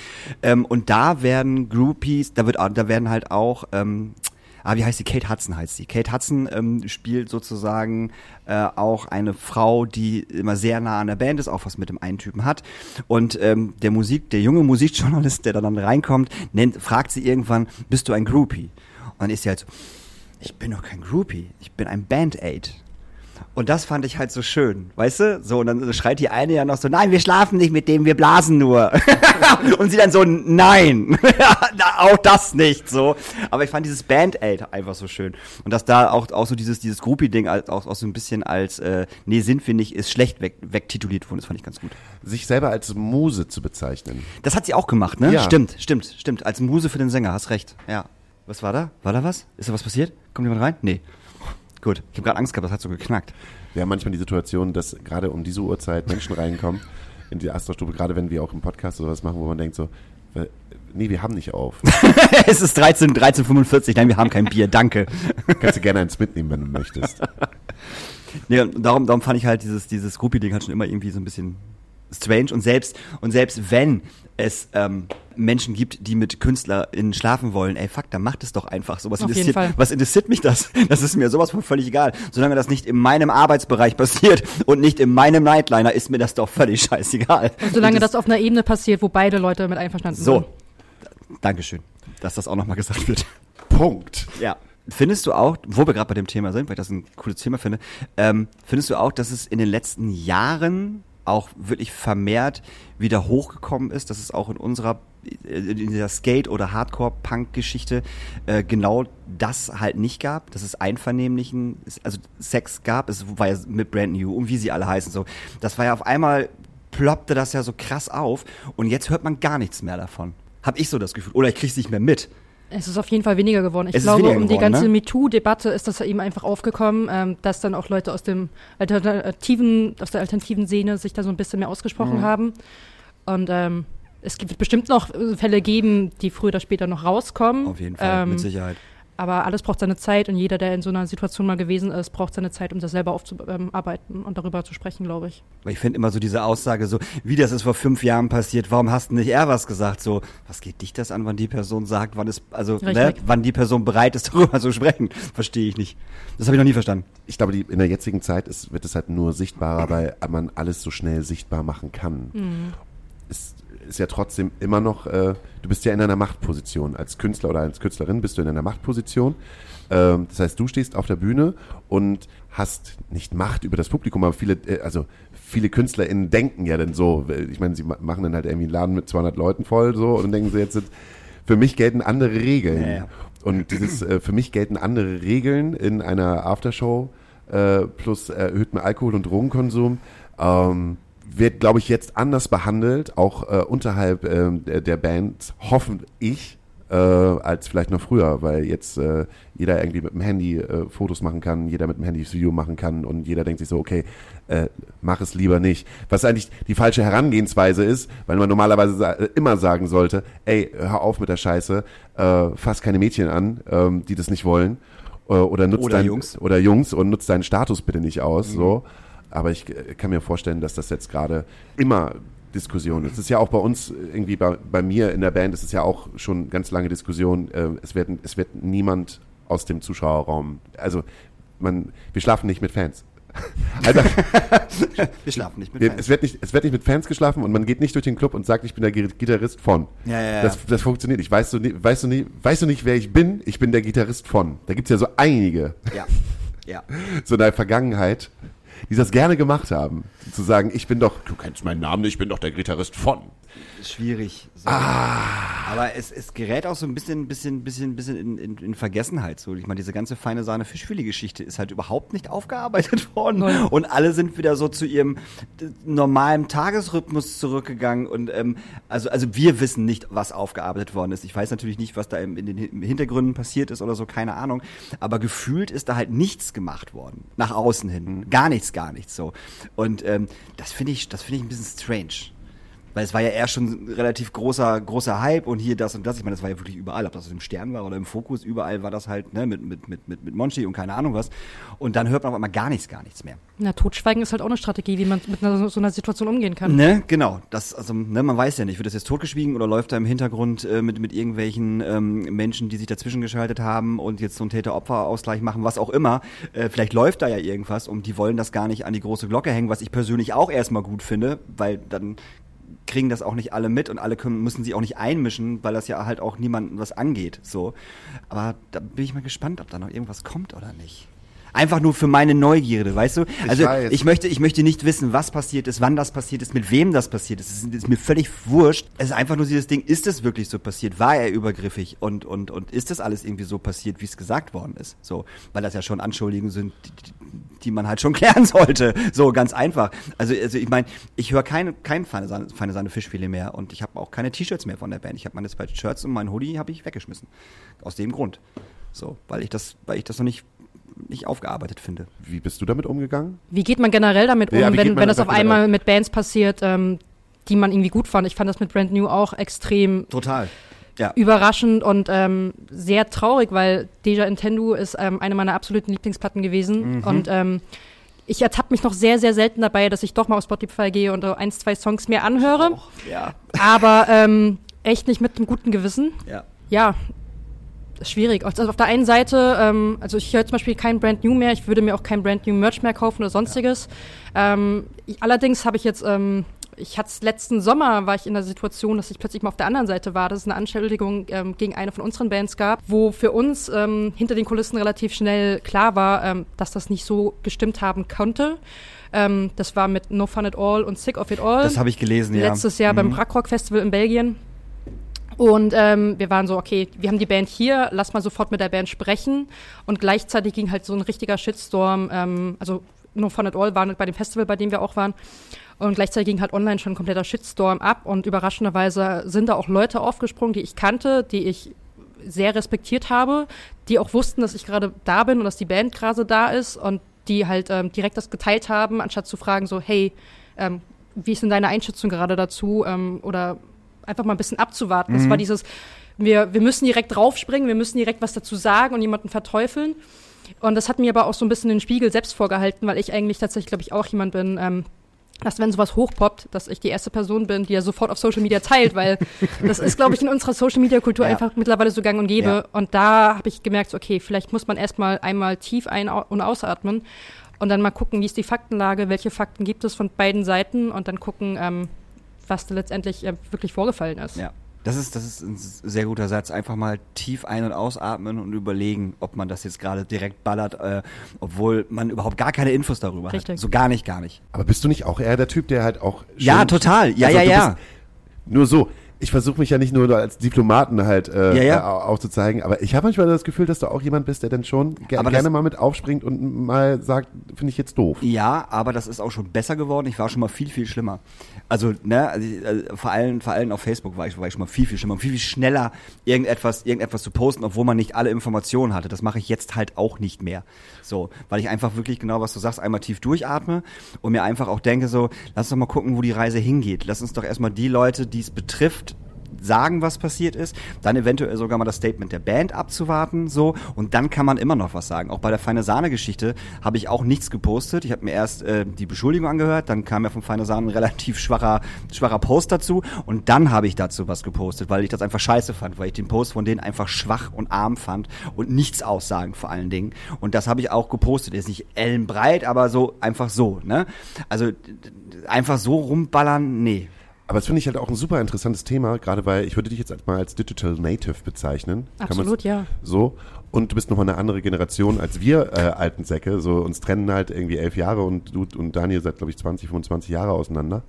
Ähm, und da werden Groupies, da wird, da werden halt auch, ähm, ah, wie heißt die? Kate Hudson heißt sie. Kate Hudson ähm, spielt sozusagen äh, auch eine Frau, die immer sehr nah an der Band ist, auch was mit dem einen Typen hat. Und ähm, der Musik, der junge Musikjournalist, der dann reinkommt, nennt, fragt sie irgendwann, bist du ein Groupie? Und dann ist sie halt so, ich bin doch kein Groupie, ich bin ein Band-Aid. Und das fand ich halt so schön, weißt du? So, und dann schreit die eine ja noch so, nein, wir schlafen nicht mit dem, wir blasen nur. und sie dann so, nein, auch das nicht, so. Aber ich fand dieses Band-Aid einfach so schön. Und dass da auch, auch so dieses, dieses Groupie-Ding auch, auch so ein bisschen als, äh, nee, sind wir nicht, ist schlecht weg, wegtituliert worden, das fand ich ganz gut. Sich selber als Muse zu bezeichnen. Das hat sie auch gemacht, ne? Ja. Stimmt, stimmt, stimmt. Als Muse für den Sänger, hast recht. Ja. Was war da? War da was? Ist da was passiert? Kommt jemand rein? Nee. Gut. Ich habe gerade Angst gehabt, das hat so geknackt. Wir haben manchmal die Situation, dass gerade um diese Uhrzeit Menschen reinkommen in die Astra-Stube, gerade wenn wir auch im Podcast oder was machen, wo man denkt so, nee, wir haben nicht auf. es ist 13, 13.45, nein, wir haben kein Bier, danke. Kannst du gerne eins mitnehmen, wenn du möchtest. Und darum, darum fand ich halt dieses, dieses Groupie-Ding halt schon immer irgendwie so ein bisschen strange und selbst und selbst wenn es ähm, Menschen gibt, die mit KünstlerInnen schlafen wollen, ey fuck, dann macht es doch einfach so. Was Auf jeden interessiert, Fall. was interessiert mich das? Das ist mir sowas von völlig egal. Solange das nicht in meinem Arbeitsbereich passiert und nicht in meinem Nightliner, ist mir das doch völlig scheißegal. Und solange Und das auf einer Ebene passiert, wo beide Leute mit einverstanden so. sind. Dankeschön, dass das auch nochmal gesagt wird. Punkt. Ja. Findest du auch, wo wir gerade bei dem Thema sind, weil ich das ein cooles Thema finde, ähm, findest du auch, dass es in den letzten Jahren auch wirklich vermehrt wieder hochgekommen ist, dass es auch in unserer äh, in dieser Skate- oder Hardcore-Punk-Geschichte äh, genau das halt nicht gab, dass es einvernehmlichen, also Sex gab, es war ja mit Brand New und wie sie alle heißen so. Das war ja auf einmal ploppte das ja so krass auf und jetzt hört man gar nichts mehr davon. Hab ich so das Gefühl. Oder ich krieg's nicht mehr mit. Es ist auf jeden Fall weniger geworden. Ich Es glaube, um die ganze ne? MeToo-Debatte ist das eben einfach aufgekommen, ähm, dass dann auch Leute aus dem alternativen, aus der alternativen Szene sich da so ein bisschen mehr ausgesprochen Mhm. haben. Und ähm, es gibt bestimmt noch Fälle geben, die früher oder später noch rauskommen. Auf jeden Fall, Ähm, mit Sicherheit. Aber alles braucht seine Zeit und jeder, der in so einer Situation mal gewesen ist, braucht seine Zeit, um das selber aufzuarbeiten und darüber zu sprechen, glaube ich. Weil ich finde immer so diese Aussage so, wie das ist vor fünf Jahren passiert, warum hast du nicht er was gesagt? So, was geht dich das an, wann die Person sagt, wann es, also, ne, wann die Person bereit ist, darüber zu sprechen? Verstehe ich nicht. Das habe ich noch nie verstanden. Ich glaube, die, in der jetzigen Zeit ist, wird es halt nur sichtbarer, weil man alles so schnell sichtbar machen kann. Es ist ja trotzdem immer noch, äh, du bist ja in einer Machtposition. Als Künstler oder als Künstlerin bist du in einer Machtposition. Ähm, das heißt, du stehst auf der Bühne und hast nicht Macht über das Publikum, aber viele, äh, also viele KünstlerInnen denken ja dann so, äh, ich meine, sie ma- machen dann halt irgendwie einen Laden mit 200 Leuten voll so und dann denken sie jetzt, sind, für mich gelten andere Regeln. Ja, ja. Und dieses, äh, für mich gelten andere Regeln in einer Aftershow äh, plus erhöhten Alkohol- und Drogenkonsum. Ähm, wird, glaube ich, jetzt anders behandelt, auch äh, unterhalb ähm, der, der Bands, hoffe ich, äh, als vielleicht noch früher, weil jetzt äh, jeder irgendwie mit dem Handy äh, Fotos machen kann, jeder mit dem Handy das Video machen kann und jeder denkt sich so, okay, äh, mach es lieber nicht. Was eigentlich die falsche Herangehensweise ist, weil man normalerweise sa äh, immer sagen sollte, ey, hör auf mit der Scheiße, äh, fass keine Mädchen an, ähm, die das nicht wollen. Äh, oder nutzt Oder dein, Jungs. Oder Jungs und nutzt deinen Status bitte nicht aus. So. Aber ich äh, kann mir vorstellen, dass das jetzt gerade immer Diskussion ist. Es ist ja auch bei uns irgendwie bei, bei mir in der Band, es ist ja auch schon ganz lange Diskussion. Äh, es, wird, es wird niemand aus dem Zuschauerraum, also man, wir schlafen nicht mit Fans. Einfach, Wir schlafen nicht mit Fans. es, wird nicht, es wird nicht mit Fans geschlafen und man geht nicht durch den Club und sagt, ich bin der Gi- Gitarrist von. Ja, ja, ja. Das, das funktioniert nicht. Weißt du, nie- weißt, du nie, weißt du nicht, wer ich bin? Ich bin der Gitarrist von. Da gibt's ja so einige, Ja, ja. so in der Vergangenheit, die das gerne gemacht haben. Zu sagen, ich bin doch, du kennst meinen Namen ich bin doch der Gitarrist von. Schwierig. So. Ah. Aber es, es gerät auch so ein bisschen, bisschen, bisschen, bisschen in, in, in Vergessenheit. So, ich meine, diese ganze feine Sahne Fischfilet-Geschichte ist halt überhaupt nicht aufgearbeitet worden. Null. Und alle sind wieder so zu ihrem normalen Tagesrhythmus zurückgegangen. Und ähm, also, also wir wissen nicht, was aufgearbeitet worden ist. Ich weiß natürlich nicht, was da in den Hin- Hintergründen passiert ist oder so, keine Ahnung. Aber gefühlt ist da halt nichts gemacht worden. Nach außen hin. Gar nichts, gar nichts so. Und ähm, das finde ich, das finde ich ein bisschen strange. Weil es war ja eher schon ein relativ großer, großer Hype und hier das und das. Ich meine, das war ja wirklich überall, ob das im Stern war oder im Fokus, überall war das halt, ne, mit, mit, mit, mit, mit Monchi und keine Ahnung was. Und dann hört man auf einmal gar nichts, gar nichts mehr. Na, Totschweigen ist halt auch eine Strategie, wie man mit einer, so einer Situation umgehen kann. Ne, genau. Das, also, ne, man weiß ja nicht, wird das jetzt totgeschwiegen oder läuft da im Hintergrund äh, mit, mit irgendwelchen ähm, Menschen, die sich dazwischen geschaltet haben und jetzt so einen Täter-Opfer-Ausgleich machen, was auch immer. Äh, vielleicht läuft da ja irgendwas und die wollen das gar nicht an die große Glocke hängen, was ich persönlich auch erstmal gut finde, weil dann kriegen das auch nicht alle mit und alle können, müssen sich auch nicht einmischen, weil das ja halt auch niemandem was angeht. So. Aber da bin ich mal gespannt, ob da noch irgendwas kommt oder nicht. Einfach nur für meine Neugierde, weißt du? Also weiß. ich möchte, ich möchte nicht wissen, was passiert ist, wann das passiert ist, mit wem das passiert ist. Es ist, ist mir völlig wurscht. Es ist einfach nur dieses Ding, ist es wirklich so passiert? War er übergriffig? Und, und, und ist das alles irgendwie so passiert, wie es gesagt worden ist? So, weil das ja schon Anschuldigungen sind, die, die, man halt schon klären sollte. So, ganz einfach. Also, also ich meine, ich höre keine, kein feine Sahne, feine Sahne Fischfilet mehr und ich habe auch keine T-Shirts mehr von der Band. Ich habe meine zwei Shirts und meinen Hoodie habe ich weggeschmissen. Aus dem Grund. So, weil ich das, weil ich das noch nicht, nicht aufgearbeitet finde. Wie bist du damit umgegangen? Wie geht man generell damit um, Ja, wenn, wenn das auf einmal generell? mit Bands passiert, ähm, die man irgendwie gut fand? Ich fand das mit Brand New auch extrem Total. Ja. überraschend und ähm, sehr traurig, weil Deja Nintendo ist ähm, eine meiner absoluten Lieblingsplatten gewesen Mhm. und ähm, ich ertappe mich noch sehr, sehr selten dabei, dass ich doch mal auf Spotify gehe und ein, zwei Songs mir anhöre. Och, ja. Aber ähm, echt nicht mit einem guten Gewissen. Ja. Ja, schwierig. Also auf der einen Seite, ähm, also ich höre zum Beispiel kein Brand New mehr, ich würde mir auch kein Brand New Merch mehr kaufen oder sonstiges. Ähm, ich, allerdings habe ich jetzt, ähm, ich hatte letzten Sommer, war ich in der Situation, dass ich plötzlich mal auf der anderen Seite war, dass es eine Anschuldigung ähm, gegen eine von unseren Bands gab, wo für uns ähm, hinter den Kulissen relativ schnell klar war, ähm, dass das nicht so gestimmt haben konnte. Ähm, das war mit No Fun at All und Sick of It All. Das habe ich gelesen, ja. Letztes Jahr beim Mhm. Pragrock Festival in Belgien. Und ähm, wir waren so, okay, wir haben die Band hier, lass mal sofort mit der Band sprechen. Und gleichzeitig ging halt so ein richtiger Shitstorm, ähm, also No Fun at All waren bei dem Festival, bei dem wir auch waren. Und gleichzeitig ging halt online schon ein kompletter Shitstorm ab. Und überraschenderweise sind da auch Leute aufgesprungen, die ich kannte, die ich sehr respektiert habe, die auch wussten, dass ich gerade da bin und dass die Band gerade da ist und die halt ähm, direkt das geteilt haben, anstatt zu fragen so, hey, ähm, wie ist denn deine Einschätzung gerade dazu? Ähm, oder einfach mal ein bisschen abzuwarten. Das war dieses, wir, wir müssen direkt draufspringen, wir müssen direkt was dazu sagen und jemanden verteufeln. Und das hat mir aber auch so ein bisschen den Spiegel selbst vorgehalten, weil ich eigentlich tatsächlich, glaube ich, auch jemand bin, ähm, dass wenn sowas hochpoppt, dass ich die erste Person bin, die er sofort auf Social Media teilt, weil das ist, glaube ich, in unserer Social Media Kultur Ja. einfach mittlerweile so gang und gäbe. Ja. Und da habe ich gemerkt, okay, vielleicht muss man erstmal einmal tief ein- und ausatmen und dann mal gucken, wie ist die Faktenlage, welche Fakten gibt es von beiden Seiten und dann gucken, ähm, was da letztendlich äh, wirklich vorgefallen ist. Ja. Das ist, das ist ein sehr guter Satz. Einfach mal tief ein- und ausatmen und überlegen, ob man das jetzt gerade direkt ballert, äh, obwohl man überhaupt gar keine Infos darüber Richtig. hat. So gar nicht, gar nicht. Aber bist du nicht auch eher der Typ, der halt auch. Ja, total. Ja, Also ja, ja. Nur so. Ich versuche mich ja nicht nur als Diplomaten halt äh, Ja, ja. au- aufzuzeigen, aber ich habe manchmal das Gefühl, dass du auch jemand bist, der dann schon ge Aber gerne mal mit aufspringt und mal sagt, finde ich jetzt doof. Ja, aber das ist auch schon besser geworden. Ich war schon mal viel, viel schlimmer. Also, ne, also, also vor allem, vor allem auf Facebook war ich, war ich schon mal viel, viel schlimmer. Viel, viel schneller irgendetwas, irgendetwas zu posten, obwohl man nicht alle Informationen hatte. Das mache ich jetzt halt auch nicht mehr. So, weil ich einfach wirklich genau, was du sagst, einmal tief durchatme und mir einfach auch denke so, lass uns doch mal gucken, wo die Reise hingeht. Lass uns doch erstmal die Leute, die es betrifft, sagen, was passiert ist, dann eventuell sogar mal das Statement der Band abzuwarten, so und dann kann man immer noch was sagen. Auch bei der Feine Sahne Geschichte habe ich auch nichts gepostet. Ich habe mir erst äh, die Beschuldigung angehört, dann kam ja von Feine Sahne ein relativ schwacher schwacher Post dazu und dann habe ich dazu was gepostet, weil ich das einfach scheiße fand, weil ich den Post von denen einfach schwach und arm fand und nichts aussagen vor allen Dingen und das habe ich auch gepostet. Ist nicht ellenbreit, aber so einfach so, ne? Also einfach so rumballern, nee. Aber das finde ich halt auch ein super interessantes Thema, gerade weil ich würde dich jetzt mal als Digital Native bezeichnen. Absolut, ja. So. Und du bist nochmal eine andere Generation als wir äh, alten Säcke. So uns trennen halt irgendwie elf Jahre und du und Daniel seid, glaube ich, 20, 25 Jahre auseinander.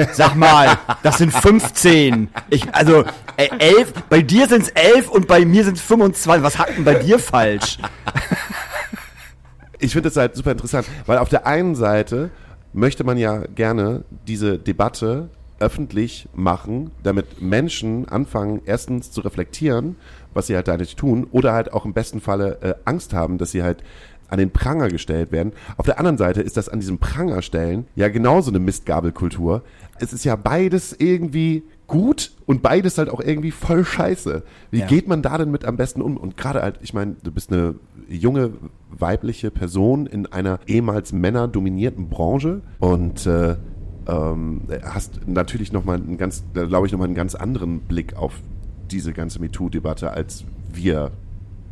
Sag mal, das sind 15. Ich, also, äh, elf, bei dir sind's elf und bei mir sind's 25. Was hat denn bei dir falsch? Ich finde das halt super interessant, weil auf der einen Seite möchte man ja gerne diese Debatte öffentlich machen, damit Menschen anfangen, erstens zu reflektieren, was sie halt da nicht tun, oder halt auch im besten Falle äh, Angst haben, dass sie halt an den Pranger gestellt werden. Auf der anderen Seite ist das an diesem Pranger stellen ja genauso eine Mistgabelkultur. Es ist ja beides irgendwie gut und beides halt auch irgendwie voll scheiße. Wie Ja. geht man da denn mit am besten um? Und gerade halt, ich meine, du bist eine junge weibliche Person in einer ehemals männerdominierten Branche und äh, ähm, hast natürlich nochmal einen ganz, glaube ich, nochmal einen ganz anderen Blick auf diese ganze MeToo-Debatte als wir,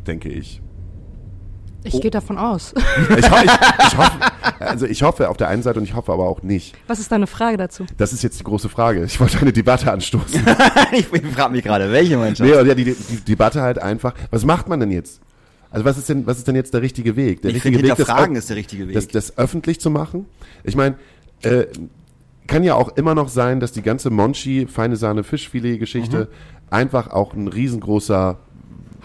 denke ich. Ich gehe davon aus. Ich, ho ich, ich hoffe, also ich hoffe auf der einen Seite und ich hoffe aber auch nicht. Was ist deine Frage dazu? Das ist jetzt die große Frage. Ich wollte eine Debatte anstoßen. ich frage mich gerade, welche Mannschaft? Nee, ja, die, die Debatte halt einfach. Was macht man denn jetzt? Also was ist denn, was ist denn jetzt der richtige Weg? Der Ich richtige finde, Weg, das ist der richtige Weg. Das, das öffentlich zu machen. Ich meine, äh, kann ja auch immer noch sein, dass die ganze Monchi, feine Sahne, Fischfilet-Geschichte Mhm. einfach auch ein riesengroßer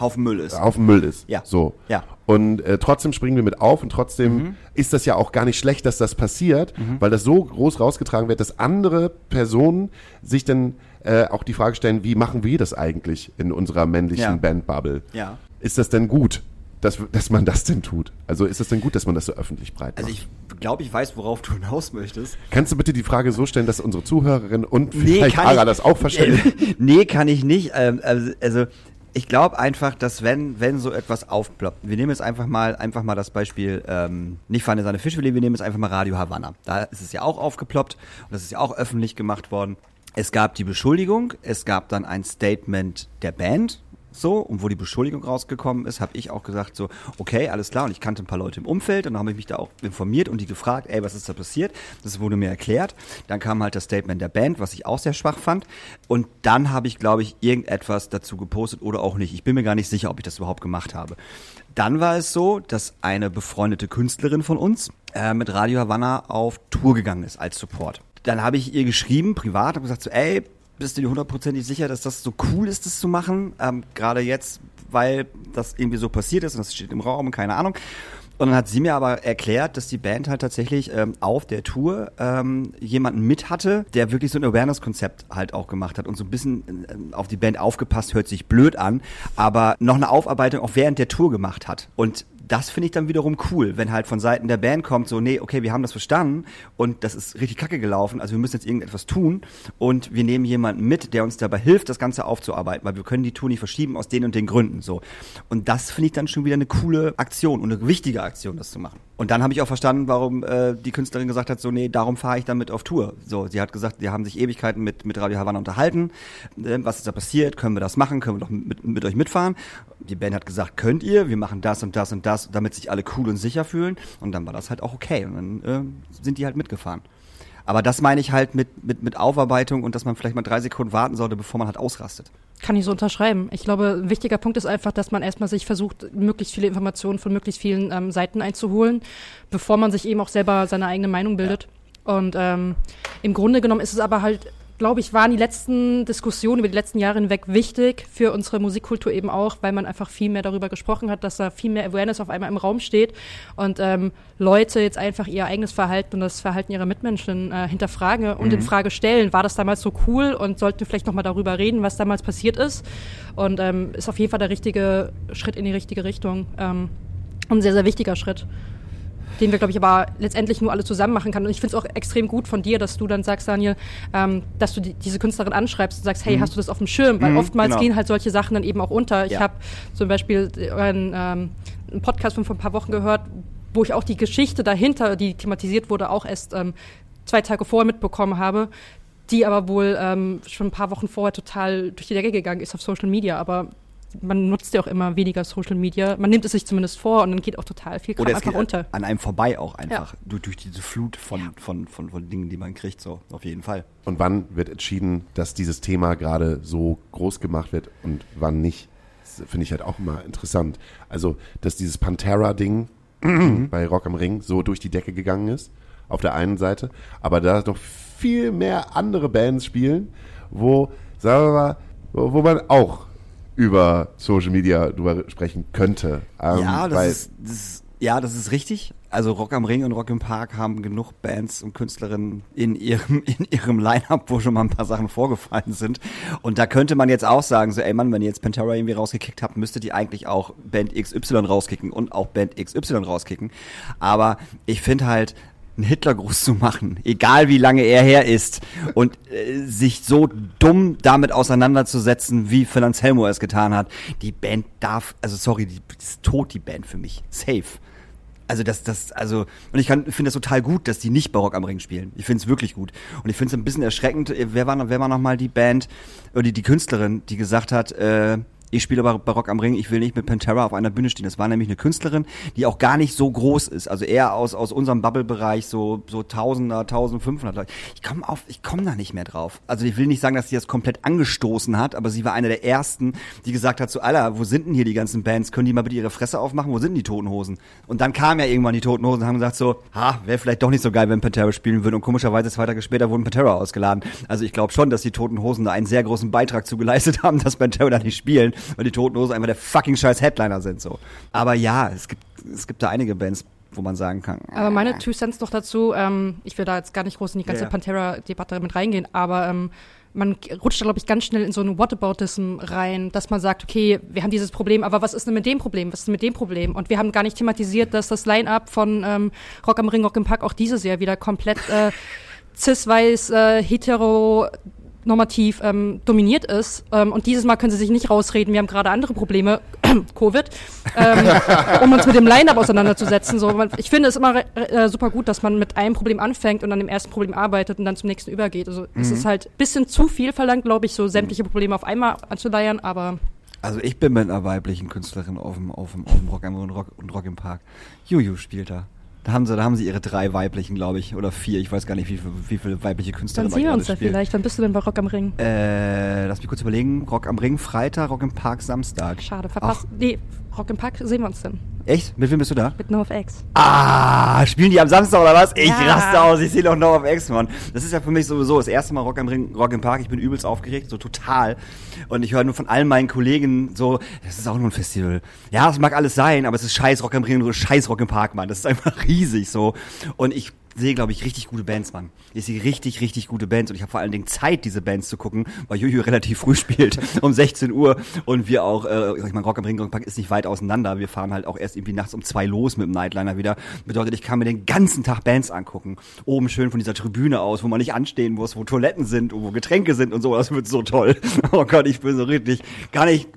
Haufen Müll ist. Haufen Müll ist. Ja. So. Ja. Und äh, trotzdem springen wir mit auf und trotzdem Mhm. ist das ja auch gar nicht schlecht, dass das passiert, weil das so groß rausgetragen wird, dass andere Personen sich dann äh, auch die Frage stellen, wie machen wir das eigentlich in unserer männlichen Ja. Bandbubble? Ja. Ist das denn gut, dass, dass man das denn tut? Also ist es denn gut, dass man das so öffentlich breit macht? Also ich glaube, ich weiß, worauf du hinaus möchtest. Kannst du bitte die Frage so stellen, dass unsere Zuhörerin und Nee, vielleicht kann Ara das auch verstehen? nee, kann ich nicht. Ähm, also, also Ich glaube einfach, dass wenn, wenn so etwas aufploppt, wir nehmen jetzt einfach mal, einfach mal das Beispiel, ähm, nicht Fanny seine Fischfilet, wir nehmen jetzt einfach mal Radio Havanna. Da ist es ja auch aufgeploppt und das ist ja auch öffentlich gemacht worden. Es gab die Beschuldigung, es gab dann ein Statement der Band, so, und wo die Beschuldigung rausgekommen ist, habe ich auch gesagt so, okay, alles klar, und ich kannte ein paar Leute im Umfeld und dann habe ich mich da auch informiert und die gefragt, ey, was ist da passiert? Das wurde mir erklärt. Dann kam halt das Statement der Band, was ich auch sehr schwach fand. Und dann habe ich, glaube ich, irgendetwas dazu gepostet oder auch nicht. Ich bin mir gar nicht sicher, ob ich das überhaupt gemacht habe. Dann war es so, dass eine befreundete Künstlerin von uns äh, mit Radio Havanna auf Tour gegangen ist als Support. Dann habe ich ihr geschrieben, privat, habe gesagt so, ey, bist du dir hundertprozentig sicher, dass das so cool ist, das zu machen? Ähm, Gerade jetzt, weil das irgendwie so passiert ist und das steht im Raum, keine Ahnung. Und dann hat sie mir aber erklärt, dass die Band halt tatsächlich ähm, auf der Tour ähm, jemanden mit hatte, der wirklich so ein Awareness-Konzept halt auch gemacht hat und so ein bisschen äh, auf die Band aufgepasst, hört sich blöd an, aber noch eine Aufarbeitung auch während der Tour gemacht hat. Und das finde ich dann wiederum cool, wenn halt von Seiten der Band kommt, so, nee, okay, wir haben das verstanden und das ist richtig kacke gelaufen, also wir müssen jetzt irgendetwas tun und wir nehmen jemanden mit, der uns dabei hilft, das Ganze aufzuarbeiten, weil wir können die Tour nicht verschieben aus den und den Gründen, so. Und das finde ich dann schon wieder eine coole Aktion und eine wichtige Aktion, das zu machen. Und dann habe ich auch verstanden, warum äh, die Künstlerin gesagt hat, so, nee, darum fahre ich damit auf Tour. So, sie hat gesagt, die haben sich Ewigkeiten mit, mit Radio Havana unterhalten, äh, was ist da passiert, können wir das machen, können wir doch mit, mit euch mitfahren. Die Band hat gesagt, könnt ihr, wir machen das und das und das, damit sich alle cool und sicher fühlen. Und dann war das halt auch okay. Und dann äh, sind die halt mitgefahren. Aber das meine ich halt mit, mit, mit Aufarbeitung und dass man vielleicht mal drei Sekunden warten sollte, bevor man halt ausrastet. Kann ich so unterschreiben. Ich glaube, ein wichtiger Punkt ist einfach, dass man erstmal sich versucht, möglichst viele Informationen von möglichst vielen ähm, Seiten einzuholen, bevor man sich eben auch selber seine eigene Meinung bildet. Ja. Und ähm, im Grunde genommen ist es aber halt glaube ich, waren die letzten Diskussionen über die letzten Jahre hinweg wichtig für unsere Musikkultur eben auch, weil man einfach viel mehr darüber gesprochen hat, dass da viel mehr Awareness auf einmal im Raum steht und ähm, Leute jetzt einfach ihr eigenes Verhalten und das Verhalten ihrer Mitmenschen äh, hinterfragen und mhm. in Frage stellen. War das damals so cool und sollten wir vielleicht nochmal darüber reden, was damals passiert ist? Und ähm, ist auf jeden Fall der richtige Schritt in die richtige Richtung. Ähm, ein sehr, sehr wichtiger Schritt den wir, glaube ich, aber letztendlich nur alle zusammen machen können. Und ich finde es auch extrem gut von dir, dass du dann sagst, Daniel, ähm, dass du die, diese Künstlerin anschreibst und sagst, hey, mhm. hast du das auf dem Schirm? Weil mhm, oftmals genau. gehen halt solche Sachen dann eben auch unter. Ich ja. habe zum Beispiel einen, ähm, einen Podcast von vor ein paar Wochen gehört, wo ich auch die Geschichte dahinter, die thematisiert wurde, auch erst ähm, zwei Tage vorher mitbekommen habe, die aber wohl ähm, schon ein paar Wochen vorher total durch die Decke gegangen ist auf Social Media. Aber man nutzt ja auch immer weniger Social Media. Man nimmt es sich zumindest vor und dann geht auch total viel Kram Oder es einfach unter. An einem vorbei auch einfach. Ja. Durch, durch, diese Flut von, ja. von, von, von Dingen, die man kriegt, so auf jeden Fall. Und wann wird entschieden, dass dieses Thema gerade so groß gemacht wird und wann nicht? Das finde ich halt auch immer interessant. Also, dass dieses Pantera-Ding mhm. bei Rock am Ring so durch die Decke gegangen ist, auf der einen Seite, aber da noch viel mehr andere Bands spielen, wo, sagen wir mal, wo man auch über Social Media drüber sprechen könnte. Ähm, ja, das ist, das ist, ja, das ist richtig. Also Rock am Ring und Rock im Park haben genug Bands und Künstlerinnen in ihrem, in ihrem Line-Up, wo schon mal ein paar Sachen vorgefallen sind. Und da könnte man jetzt auch sagen, so, ey Mann, wenn ihr jetzt Pantera irgendwie rausgekickt habt, müsstet ihr eigentlich auch Band XY rauskicken und auch Band XY rauskicken. Aber ich finde halt, einen Hitlergruß zu machen, egal wie lange er her ist, und äh, sich so dumm damit auseinanderzusetzen, wie Phil Anselmo es getan hat. Die Band darf, also sorry, die, ist tot, die Band für mich. Safe. Also das, das, also, und ich finde das total gut, dass die nicht Barock am Ring spielen. Ich finde es wirklich gut. Und ich finde es ein bisschen erschreckend, wer war, wer war noch mal die Band, oder die, die Künstlerin, die gesagt hat, äh, ich spiele Barock am Ring, ich will nicht mit Pantera auf einer Bühne stehen. Das war nämlich eine Künstlerin, die auch gar nicht so groß ist. Also eher aus, aus unserem Bubble-Bereich, so, so Tausender, 1500 Leute. Ich komme auf, ich komme da nicht mehr drauf. Also ich will nicht sagen, dass sie das komplett angestoßen hat, aber sie war eine der ersten, die gesagt hat, so, Alter, wo sind denn hier die ganzen Bands? Können die mal bitte ihre Fresse aufmachen? Wo sind die Toten Hosen? Und dann kamen ja irgendwann die Toten Hosen und haben gesagt so, ha, wäre vielleicht doch nicht so geil, wenn Pantera spielen würde. Und komischerweise zwei Tage später wurden Pantera ausgeladen. Also ich glaube schon, dass die Toten Hosen da einen sehr großen Beitrag zu geleistet haben, dass Pantera da nicht spielen, weil die Toten Hosen einfach der fucking scheiß Headliner sind so. Aber ja, es gibt, es gibt da einige Bands, wo man sagen kann. Aber meine Two Cents noch dazu, ähm, ich will da jetzt gar nicht groß in die ganze yeah. Pantera-Debatte mit reingehen, aber ähm, man rutscht da, glaube ich, ganz schnell in so ein Whataboutism rein, dass man sagt, okay, wir haben dieses Problem, aber was ist denn mit dem Problem? Was ist denn mit dem Problem? Und wir haben gar nicht thematisiert, dass das Line-Up von ähm, Rock am Ring, Rock im Park auch dieses Jahr wieder komplett äh, cis-weiß, äh, hetero normativ ähm, dominiert ist. Ähm, und dieses Mal können sie sich nicht rausreden, wir haben gerade andere Probleme, Covid, ähm, um uns mit dem Line-Up auseinanderzusetzen. So, ich finde es immer äh, super gut, dass man mit einem Problem anfängt und an dem ersten Problem arbeitet und dann zum nächsten übergeht. Also es ist halt ein bisschen zu viel verlangt, glaube ich, so sämtliche Probleme auf einmal anzuleiern, aber Also ich bin mit einer weiblichen Künstlerin auf dem, auf dem, auf dem Rock und Rock, und Rock im Park. Juju spielt da. Da haben sie, da haben sie ihre drei weiblichen, glaube ich, oder vier. Ich weiß gar nicht, wie, wie viele weibliche Künstler dann da sehen wir uns da spielen. vielleicht. Wann bist du denn bei Rock am Ring? Äh, lass mich kurz überlegen. Rock am Ring Freitag, Rock im Park Samstag. Schade, verpasst. Nee, Rock im Park sehen wir uns dann. Echt? Mit wem bist du da? Mit NoFX. Ah, spielen die am Samstag oder was? Ich Ja. raste aus, ich sehe doch noch auf X, Mann. Das ist ja für mich sowieso das erste Mal Rock am Ring, Rock im Park. Ich bin übelst aufgeregt, so total. Und ich höre nur von allen meinen Kollegen so, das ist auch nur ein Festival. Ja, das mag alles sein, aber es ist scheiß Rock am Ring und scheiß Rock im Park, Mann. Das ist einfach riesig so. Und ich sehe, glaube ich, richtig gute Bands, Mann. Ich sehe richtig, richtig gute Bands und ich habe vor allen Dingen Zeit, diese Bands zu gucken, weil Juju relativ früh spielt, um 16 Uhr und wir auch, äh, ich meine, Rock am Ring, Park ist nicht weit auseinander. Wir fahren halt auch erst irgendwie nachts um zwei los mit dem Nightliner wieder. Bedeutet, ich kann mir den ganzen Tag Bands angucken. Oben schön von dieser Tribüne aus, wo man nicht anstehen muss, wo Toiletten sind und wo Getränke sind und so. Das wird so toll. Oh Gott, ich bin so richtig, gar nicht,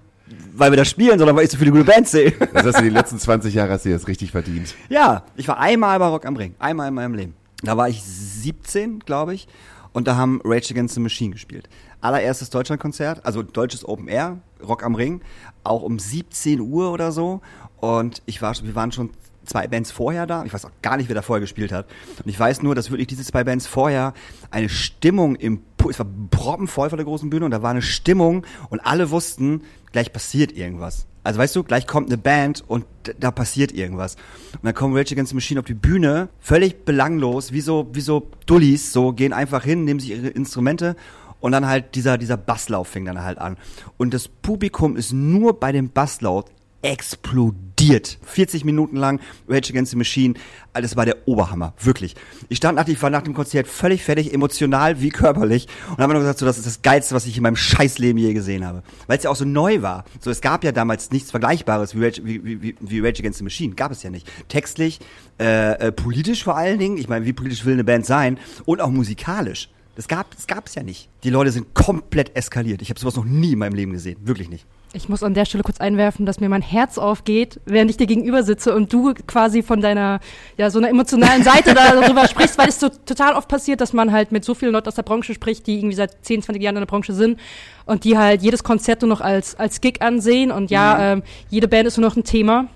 weil wir da spielen, sondern weil ich so viele gute Bands sehe. Das hast du die letzten 20 Jahre hast du jetzt richtig verdient. Ja, ich war einmal bei Rock am Ring. Einmal in meinem Leben. Da war ich 17, glaube ich. Und da haben Rage Against the Machine gespielt. Allererstes Deutschlandkonzert, also deutsches Open Air, Rock am Ring, auch um 17 Uhr oder so. Und ich war, wir waren schon zwei Bands vorher da. Ich weiß auch gar nicht, wer da vorher gespielt hat. Und ich weiß nur, dass wirklich diese zwei Bands vorher eine Stimmung im, Pu- es war proppenvoll vor der großen Bühne und da war eine Stimmung und alle wussten, gleich passiert irgendwas. Also weißt du, gleich kommt eine Band und da passiert irgendwas. Und dann kommen Rage Against the Machine auf die Bühne, völlig belanglos, wie so, wie so Dullis, so gehen einfach hin, nehmen sich ihre Instrumente und dann halt dieser, dieser Basslauf fing dann halt an. Und das Publikum ist nur bei dem Basslaut explodiert. 40 Minuten lang Rage Against the Machine. Das war der Oberhammer, wirklich. Ich stand nach, ich war nach dem Konzert völlig fertig, emotional wie körperlich und habe nur gesagt, so, das ist das Geilste, was ich in meinem Scheißleben je gesehen habe. Weil es ja auch so neu war. So, es gab ja damals nichts Vergleichbares wie Rage, wie, wie, wie- Rage Against the Machine. Gab es ja nicht. Textlich, äh, äh, politisch vor allen Dingen. Ich meine, wie politisch will eine Band sein? Und auch musikalisch. Das gab es ja nicht. Die Leute sind komplett eskaliert. Ich habe sowas noch nie in meinem Leben gesehen. Wirklich nicht. Ich muss an der Stelle kurz einwerfen, dass mir mein Herz aufgeht, während ich dir gegenüber sitze und du quasi von deiner, ja, so einer emotionalen Seite darüber sprichst, weil es so total oft passiert, dass man halt mit so vielen Leuten aus der Branche spricht, die irgendwie seit 10, 20 Jahren in der Branche sind und die halt jedes Konzert nur noch als, als Gig ansehen und ja, ähm, jede Band ist nur noch ein Thema.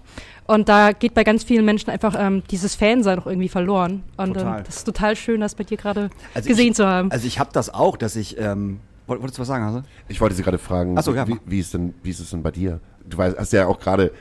Und da geht bei ganz vielen Menschen einfach ähm, dieses Fansein noch irgendwie verloren. Und Total. ähm, das ist total schön, das bei dir gerade Also gesehen ich, zu haben. Also ich habe das auch, dass ich, ähm, wolltest du was sagen, Hase? Ich wollte Sie gerade fragen, Ach so, ja, wie, wie, ist denn, wie ist es denn bei dir? Du weißt, hast ja auch gerade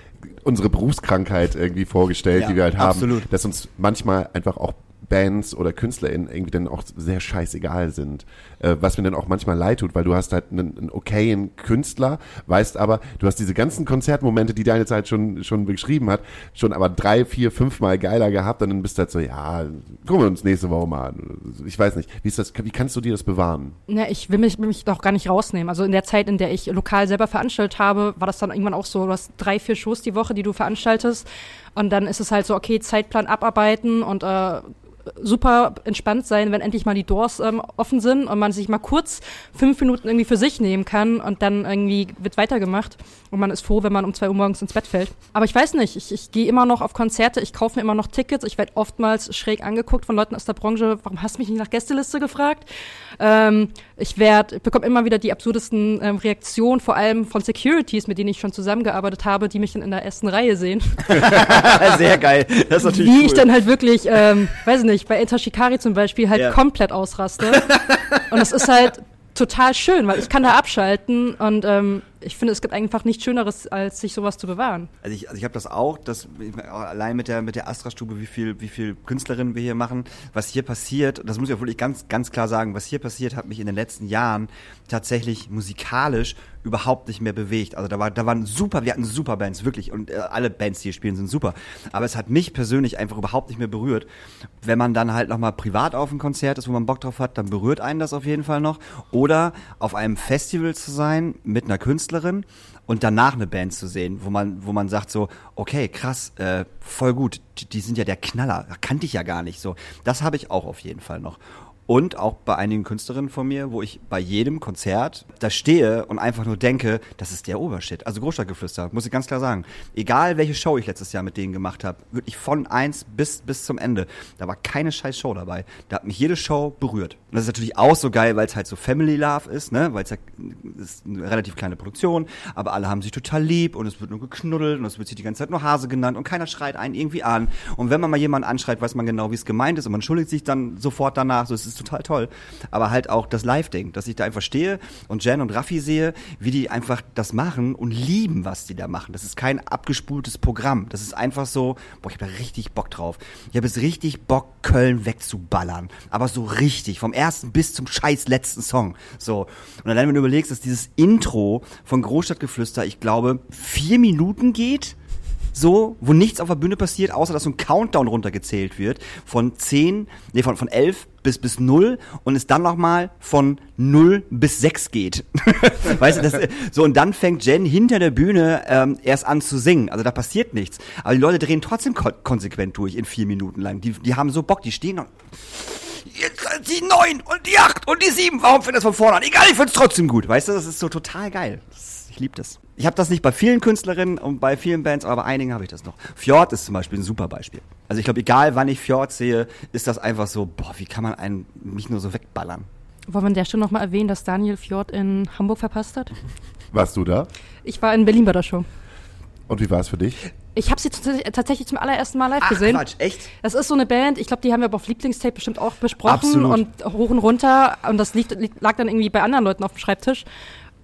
unsere Berufskrankheit irgendwie vorgestellt, Ja, die wir halt haben, absolut. dass uns manchmal einfach auch Bands oder KünstlerInnen irgendwie dann auch sehr scheißegal sind. Äh, was mir dann auch manchmal leid tut, weil du hast halt einen, einen okayen Künstler, weißt aber, du hast diese ganzen Konzertmomente, die deine Zeit schon, schon beschrieben hat, schon aber drei, vier, fünf Mal geiler gehabt und dann bist du halt so, ja, gucken wir uns nächste Woche mal an. Ich weiß nicht, wie ist das, wie kannst du dir das bewahren? Na, ich will mich, mich doch gar nicht rausnehmen. Also in der Zeit, in der ich lokal selber veranstaltet habe, war das dann irgendwann auch so, du hast drei, vier Shows die Woche, die du veranstaltest. Und dann ist es halt so, okay, Zeitplan abarbeiten und äh, super entspannt sein, wenn endlich mal die Doors ähm, offen sind und man sich mal kurz fünf Minuten irgendwie für sich nehmen kann und dann irgendwie wird weitergemacht und man ist froh, wenn man um zwei Uhr morgens ins Bett fällt. Aber ich weiß nicht, ich, ich gehe immer noch auf Konzerte, ich kaufe mir immer noch Tickets, ich werde oftmals schräg angeguckt von Leuten aus der Branche, warum hast du mich nicht nach Gästeliste gefragt? Ähm, ich werde, ich bekomme immer wieder die absurdesten ähm, Reaktionen, vor allem von Securities, mit denen ich schon zusammengearbeitet habe, die mich dann in der ersten Reihe sehen. Sehr geil. Das ist natürlich Wie cool. ich dann halt wirklich, ähm, weiß nicht, bei Enter Shikari zum Beispiel halt Ja. komplett ausraste. und das ist halt total schön, weil ich kann da abschalten und ähm, ich finde, es gibt einfach nichts Schöneres, als sich sowas zu bewahren. Also ich, also ich habe das auch, dass allein mit der mit der Astra-Stube, wie viel wie viel Künstlerinnen wir hier machen, was hier passiert, das muss ich auch wirklich ganz ganz klar sagen, was hier passiert, hat mich in den letzten Jahren tatsächlich musikalisch überhaupt nicht mehr bewegt. Also da war da waren super, wir hatten super Bands wirklich und äh, alle Bands, die hier spielen, sind super. Aber es hat mich persönlich einfach überhaupt nicht mehr berührt. Wenn man dann halt noch mal privat auf ein Konzert ist, wo man Bock drauf hat, dann berührt einen das auf jeden Fall noch. Oder auf einem Festival zu sein mit einer Künstlerin und danach eine Band zu sehen, wo man, wo man sagt so, okay, krass, äh, voll gut, die, die sind ja der Knaller, kannte ich ja gar nicht so. Das habe ich auch auf jeden Fall noch. Und auch bei einigen Künstlerinnen von mir, wo ich bei jedem Konzert da stehe und einfach nur denke, das ist der Obershit. Also Großstadtgeflüster, muss ich ganz klar sagen. Egal welche Show ich letztes Jahr mit denen gemacht habe, wirklich von eins bis, bis zum Ende, da war keine scheiß Show dabei. Da hat mich jede Show berührt. Und das ist natürlich auch so geil, weil es halt so Family Love ist, ne? Weil es ja ist eine relativ kleine Produktion, aber alle haben sich total lieb und es wird nur geknuddelt und es wird sich die ganze Zeit nur Hase genannt und keiner schreit einen irgendwie an. Und wenn man mal jemanden anschreit, weiß man genau, wie es gemeint ist und man schuldigt sich dann sofort danach. So, es ist total toll. Aber halt auch das Live-Ding, dass ich da einfach stehe und Jen und Raffi sehe, wie die einfach das machen und lieben, was die da machen. Das ist kein abgespultes Programm. Das ist einfach so, boah, ich habe da richtig Bock drauf. Ich habe jetzt richtig Bock, Köln wegzuballern. Aber so richtig, vom ersten bis zum scheiß letzten Song. So. Und allein wenn du überlegst, dass dieses Intro von Großstadtgeflüster, ich glaube, vier Minuten geht so, wo nichts auf der Bühne passiert, außer dass so ein Countdown runtergezählt wird von 10, nee, von, von 11 bis, bis 0 und es dann nochmal von 0 bis 6 geht. weißt du, das, so, und dann fängt Jen hinter der Bühne ähm, erst an zu singen. Also da passiert nichts. Aber die Leute drehen trotzdem ko konsequent durch in vier Minuten lang. Die, die haben so Bock, die stehen und jetzt die 9 und die 8 und die 7. Warum fängt das von vorne an? Egal, ich find's trotzdem gut. Weißt du, das ist so total geil. Das, ich liebe das. Ich habe das nicht bei vielen Künstlerinnen und bei vielen Bands, aber bei einigen habe ich das noch. Fjord ist zum Beispiel ein super Beispiel. Also ich glaube, egal wann ich Fjord sehe, ist das einfach so, boah, wie kann man einen mich nur so wegballern? Wollen wir an der Stelle nochmal erwähnen, dass Daniel Fjord in Hamburg verpasst hat? Warst du da? Ich war in Berlin bei der Show. Und wie war es für dich? Ich habe sie tatsächlich zum allerersten Mal live Ach, gesehen. Quatsch, echt? Das ist so eine Band, ich glaube, die haben wir aber auf Lieblingstape bestimmt auch besprochen Absolut. und hoch und runter und das lag dann irgendwie bei anderen Leuten auf dem Schreibtisch.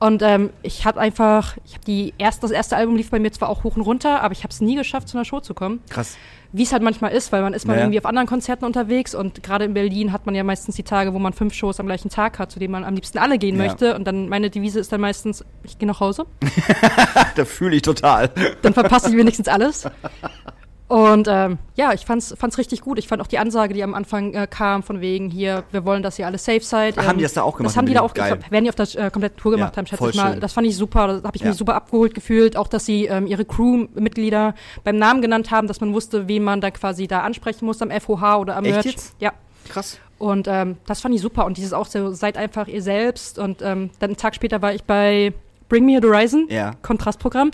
Und ähm, ich habe einfach, ich habe die erst, das erste Album lief bei mir zwar auch hoch und runter, aber ich habe es nie geschafft, zu einer Show zu kommen. Krass. Wie es halt manchmal ist, weil man ist mal Ja. irgendwie auf anderen Konzerten unterwegs und gerade in Berlin hat man ja meistens die Tage, wo man fünf Shows am gleichen Tag hat, zu denen man am liebsten alle gehen Ja. möchte. Und dann meine Devise ist dann meistens, ich gehe nach Hause. da fühle ich total. Dann verpasse ich wenigstens alles. Und ähm, ja, ich fand's, fand's richtig gut. Ich fand auch die Ansage, die am Anfang äh, kam, von wegen hier, wir wollen, dass ihr alle safe seid. Ach, haben die das da auch gemacht Das haben die da auch, glaub, werden die auf der äh, komplette Tour gemacht Ja, haben, schätze ich mal. schön. Das fand ich super, da habe ich Ja. mich super abgeholt gefühlt. Auch, dass sie ähm, ihre Crewmitglieder beim Namen genannt haben, dass man wusste, wen man da quasi da ansprechen muss am FOH oder am Echt Merch. jetzt? Ja. Krass. Und ähm, das fand ich super. Und dieses auch so, seid einfach ihr selbst. Und ähm, dann einen Tag später war ich bei Bring Me the Horizon, Ja. Kontrastprogramm.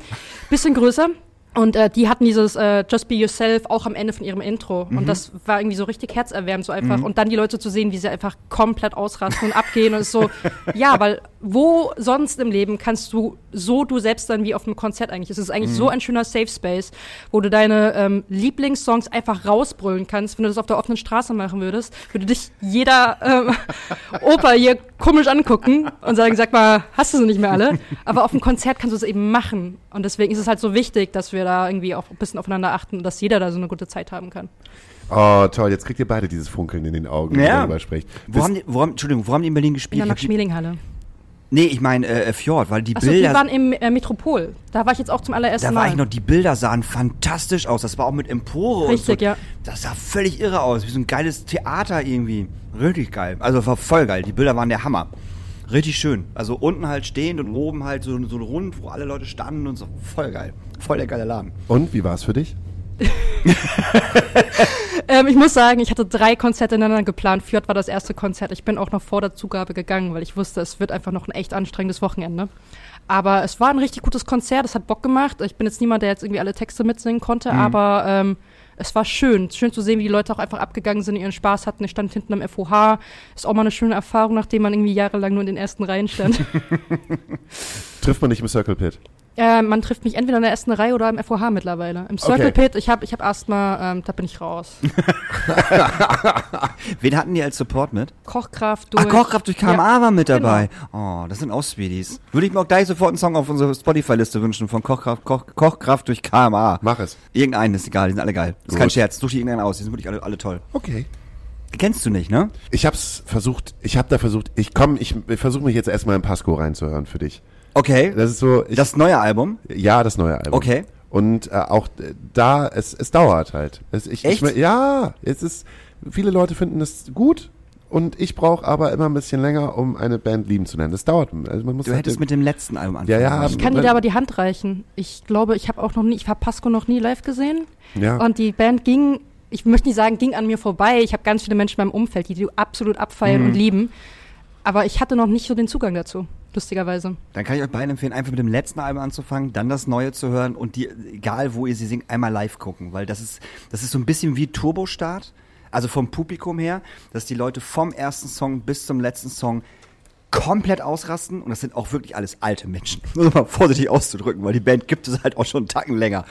Bisschen größer. Und äh, die hatten dieses äh, Just Be Yourself auch am Ende von ihrem Intro. Mhm. Und das war irgendwie so richtig herzerwärmend, so einfach. Und dann die Leute zu sehen, wie sie einfach komplett ausrasten und abgehen. Und es ist so, ja, weil wo sonst im Leben kannst du so du selbst sein wie auf einem Konzert eigentlich? Es ist eigentlich Mhm. so ein schöner Safe Space, wo du deine ähm, Lieblingssongs einfach rausbrüllen kannst. Wenn du das auf der offenen Straße machen würdest, würde dich jeder ähm, Opa hier komisch angucken und sagen, sag mal, hast du sie nicht mehr alle? Aber auf dem Konzert kannst du es eben machen. Und deswegen ist es halt so wichtig, dass wir da irgendwie auch ein bisschen aufeinander achten dass jeder da so eine gute Zeit haben kann. Oh, toll, jetzt kriegt ihr beide dieses Funkeln in den Augen, wenn Ja. ihr darüber sprecht. Wo haben die, wo haben, Entschuldigung, wo haben die in Berlin In gespielt? der Ich hab die, Max-Schmeling-Halle. nee, ich meine äh, Fjord, weil die Achso, die Bilder. waren im äh, Metropol. Da war ich jetzt auch zum allerersten da Mal. war ich noch, die Bilder sahen fantastisch aus. Das war auch mit Empore Richtig, und so. ja. Das sah völlig irre aus, wie so ein geiles Theater irgendwie. Richtig geil. Also war voll geil. Die Bilder waren der Hammer. Richtig schön. Also unten halt stehend und oben halt so, so ein Rund, wo alle Leute standen und so. Voll geil. Voll der geile Laden. Und wie war es für dich? Ähm, ich muss sagen, ich hatte drei Konzerte ineinander geplant. Fjord war das erste Konzert. Ich bin auch noch vor der Zugabe gegangen, weil ich wusste, es wird einfach noch ein echt anstrengendes Wochenende. Aber es war ein richtig gutes Konzert, es hat Bock gemacht. Ich bin jetzt niemand, der jetzt irgendwie alle Texte mitsingen konnte, aber ähm, es war schön. Schön zu sehen, wie die Leute auch einfach abgegangen sind, ihren Spaß hatten. Ich stand hinten am FOH. Ist auch mal eine schöne Erfahrung, nachdem man irgendwie jahrelang nur in den ersten Reihen stand. Trifft man nicht im Circle Pit? Äh, man trifft mich entweder in der ersten Reihe oder im FOH mittlerweile. Im Circle Okay. Pit, ich habe ich hab Asthma, ähm, da bin ich raus. Wen hatten die als Support mit? Kochkraft Ach, durch. Kochkraft durch KMA Ja, war mit genau. dabei. Oh, das sind auch Speedies. Würde ich mir auch gleich sofort einen Song auf unsere Spotify-Liste wünschen von Kochkraft, Koch, Kochkraft durch KMA. Mach es. Irgendeinen ist egal, die sind alle geil. Das ist Gut. kein Scherz, such dir irgendeinen aus, die sind wirklich alle, alle toll. Okay. Die kennst du nicht, ne? Ich hab's versucht, ich hab da versucht, ich komm, ich, ich versuche mich jetzt erstmal in Pasco reinzuhören für dich. Okay. Das ist so, ich, das neue Album? ja, das neue Album. Okay. Und äh, auch äh, da, es, es dauert halt. Es, ich, Echt? Ich, ja, es ist, viele Leute finden es gut und ich brauche aber immer ein bisschen länger, um eine Band lieben zu nennen. Das dauert. Also man muss Du halt, hättest mit dem letzten Album anfangen Ja, ja. Ich kann dir da aber die Hand reichen. Ich glaube, ich habe auch noch nie, ich habe Pasco noch nie live gesehen. ja. Und die Band ging ich möchte nicht sagen, ging an mir vorbei. Ich habe ganz viele Menschen in meinem Umfeld, die die absolut abfeiern Mhm. und lieben. Aber ich hatte noch nicht so den Zugang dazu, lustigerweise. Dann kann ich euch beiden empfehlen, einfach mit dem letzten Album anzufangen, dann das neue zu hören und die, egal wo ihr sie singt, einmal live gucken, weil das ist, das ist so ein bisschen wie Turbostart, also vom Publikum her, dass die Leute vom ersten Song bis zum letzten Song komplett ausrasten und das sind auch wirklich alles alte Menschen, um mal vorsichtig auszudrücken, weil die Band gibt es halt auch schon einen Tacken länger.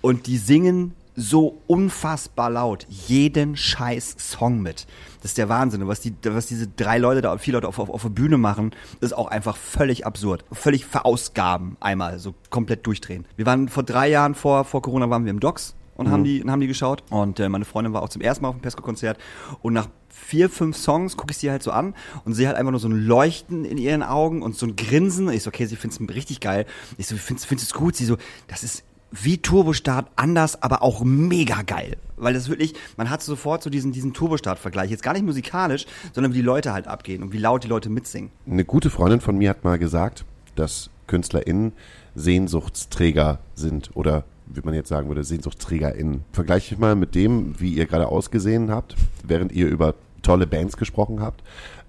Und die singen so unfassbar laut jeden scheiß Song mit. Das ist der Wahnsinn. Und was, die, was diese drei Leute da, vier Leute auf, auf, auf der Bühne machen, ist auch einfach völlig absurd. Völlig verausgaben einmal, so komplett durchdrehen. Wir waren vor drei Jahren, vor, vor Corona, waren wir im Docks und haben, die, und haben die geschaut. Und äh, meine Freundin war auch zum ersten Mal auf dem Pesco-Konzert. Und nach vier, fünf Songs gucke ich sie halt so an und sehe halt einfach nur so ein Leuchten in ihren Augen und so ein Grinsen. Ich so, okay, sie findet es richtig geil. Ich so, findest findest es gut? Sie so, das ist wie Turbostart, anders, aber auch mega geil. Weil das wirklich, man hat sofort so diesen, diesen Turbostart-Vergleich. Jetzt gar nicht musikalisch, sondern wie die Leute halt abgehen und wie laut die Leute mitsingen. Eine gute Freundin von mir hat mal gesagt, dass KünstlerInnen Sehnsuchtsträger sind oder wie man jetzt sagen würde, SehnsuchtsträgerInnen. Vergleiche ich mal mit dem, wie ihr gerade ausgesehen habt, während ihr über tolle Bands gesprochen habt.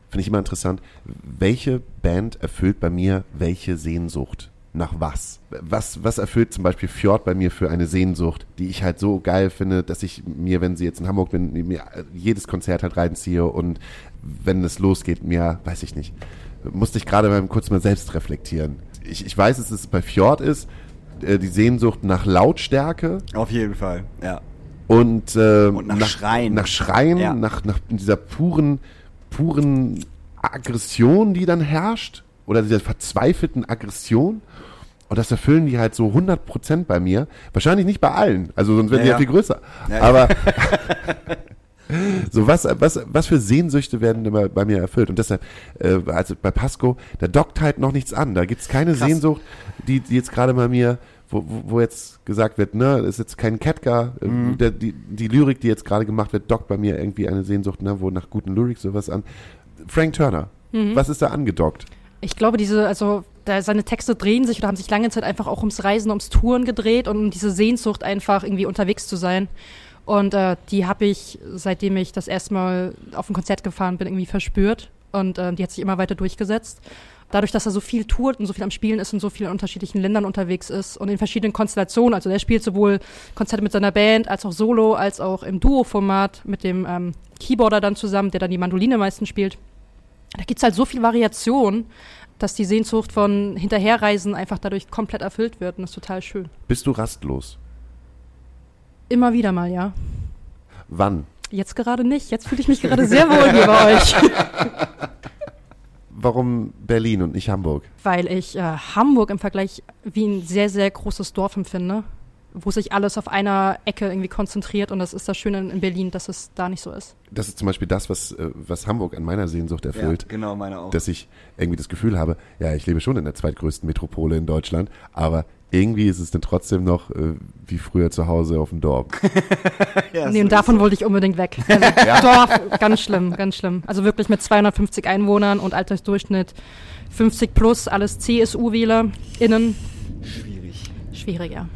Finde ich immer interessant, welche Band erfüllt bei mir welche Sehnsucht? Nach was? Was, was erfüllt zum Beispiel Fjord bei mir für eine Sehnsucht, die ich halt so geil finde, dass ich mir, wenn sie jetzt in Hamburg bin, mir jedes Konzert halt reinziehe und wenn es losgeht, mir, weiß ich nicht, musste ich gerade mal kurz mal selbst reflektieren. Ich, ich weiß, dass es bei Fjord ist, äh, die Sehnsucht nach Lautstärke Auf jeden Fall, ja. und, äh, Und nach Schreien. Nach Schreien, Ja. nach, nach dieser puren, puren Aggression, die dann herrscht, oder dieser verzweifelten Aggression. Und das erfüllen die halt so 100% bei mir. Wahrscheinlich nicht bei allen, also sonst wären die Ja, ja ja. viel größer. Ja, ja. Aber so was, was, was für Sehnsüchte werden immer bei mir erfüllt. Und deshalb, äh, also bei Pasco, da dockt halt noch nichts an. Da gibt's keine Krass. Sehnsucht, die, die jetzt gerade bei mir, wo, wo, jetzt gesagt wird, ne, ist jetzt kein Ketka, äh, Mhm. der, die, die Lyrik, die jetzt gerade gemacht wird, dockt bei mir irgendwie eine Sehnsucht, ne, wo nach guten Lyrics sowas an. Frank Turner, Mhm. was ist da angedockt? Ich glaube, diese, also da, seine Texte drehen sich oder haben sich lange Zeit einfach auch ums Reisen, ums Touren gedreht und um diese Sehnsucht einfach irgendwie unterwegs zu sein. Und äh, die habe ich, seitdem ich das erste Mal auf ein Konzert gefahren bin, irgendwie verspürt. Und äh, die hat sich immer weiter durchgesetzt. Dadurch, dass er so viel tourt und so viel am Spielen ist und so viel in unterschiedlichen Ländern unterwegs ist und in verschiedenen Konstellationen. Also der spielt sowohl Konzerte mit seiner Band als auch Solo, als auch im Duo-Format mit dem ähm, Keyboarder dann zusammen, der dann die Mandoline meistens spielt. Da gibt's halt so viel Variation, dass die Sehnsucht von Hinterherreisen einfach dadurch komplett erfüllt wird und das ist total schön. Bist du rastlos? Immer wieder mal, ja. Wann? Jetzt gerade nicht. Jetzt fühle ich mich gerade sehr wohl hier bei euch. Warum Berlin und nicht Hamburg? Weil ich äh, Hamburg im Vergleich wie ein sehr, sehr großes Dorf empfinde, wo sich alles auf einer Ecke irgendwie konzentriert und das ist das Schöne in Berlin, dass es da nicht so ist. Das ist zum Beispiel das, was, äh, was Hamburg an meiner Sehnsucht erfüllt. Ja, genau, meine auch. dass ich irgendwie das Gefühl habe, ja, ich lebe schon in der zweitgrößten Metropole in Deutschland, aber irgendwie ist es dann trotzdem noch äh, wie früher zu Hause auf dem Dorf. ja, nee, so und davon es. wollte ich unbedingt weg. Also, Dorf, ganz schlimm, ganz schlimm. Also wirklich mit 250 Einwohnern und Altersdurchschnitt 50 plus, alles CSU-Wähler, innen. Schwierig. Schwierig, ja.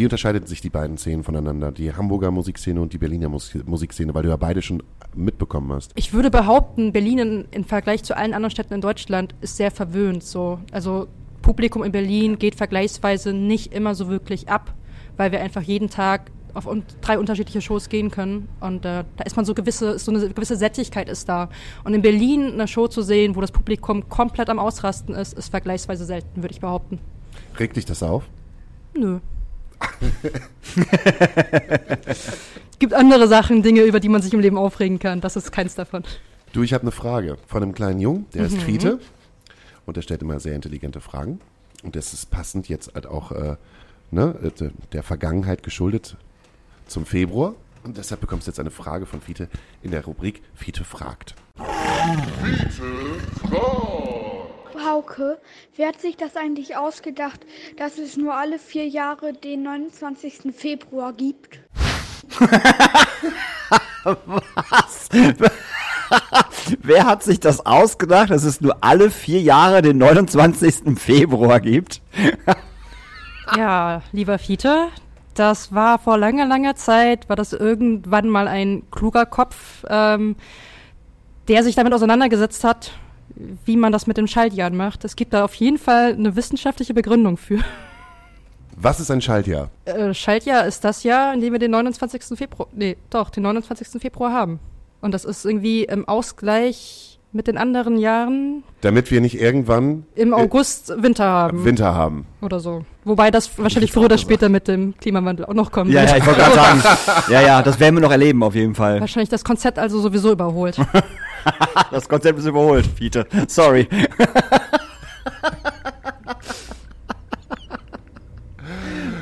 Wie unterscheiden sich die beiden Szenen voneinander? Die Hamburger Musikszene und die Berliner Mus Musikszene, weil du ja beide schon mitbekommen hast. Ich würde behaupten, Berlin in, im Vergleich zu allen anderen Städten in Deutschland ist sehr verwöhnt. So. Also Publikum in Berlin geht vergleichsweise nicht immer so wirklich ab, weil wir einfach jeden Tag auf un drei unterschiedliche Shows gehen können. Und äh, da ist man so gewisse, so eine gewisse Sättigkeit ist da. Und in Berlin eine Show zu sehen, wo das Publikum komplett am Ausrasten ist, ist vergleichsweise selten, würde ich behaupten. Regt dich das auf? Nö. Es gibt andere Sachen, Dinge, über die man sich im Leben aufregen kann. Das ist keins davon. Du, ich habe eine Frage von einem kleinen Jungen, der ist Fiete und der stellt immer sehr intelligente Fragen. Und das ist passend jetzt halt auch äh, ne, äh, der Vergangenheit geschuldet zum Februar. Und deshalb bekommst du jetzt eine Frage von Fiete in der Rubrik Fiete fragt. Hauke, wer hat sich das eigentlich ausgedacht, dass es nur alle vier Jahre den 29. Februar gibt? Wer hat sich das ausgedacht, dass es nur alle vier Jahre den 29. Februar gibt? Ja, lieber Fiete, Das war vor langer, langer Zeit, war das irgendwann mal ein kluger Kopf, ähm, der sich damit auseinandergesetzt hat, wie man das mit den Schaltjahren macht. Es gibt da auf jeden Fall eine wissenschaftliche Begründung für. Was ist ein Schaltjahr? Äh, Schaltjahr ist das Jahr, in dem wir den 29. Februar, nee, doch, den 29. Februar haben. Und das ist irgendwie im Ausgleich mit den anderen Jahren Damit wir nicht irgendwann im äh, August Winter haben. Winter haben. oder so. Wobei das wahrscheinlich früher oder später mit dem Klimawandel auch noch kommen Ja, wird. ja, ich wollte gerade sagen. ja, ja, das werden wir noch erleben auf jeden Fall. Wahrscheinlich das Konzept also sowieso überholt. Das Konzept ist überholt, Fiete. Sorry.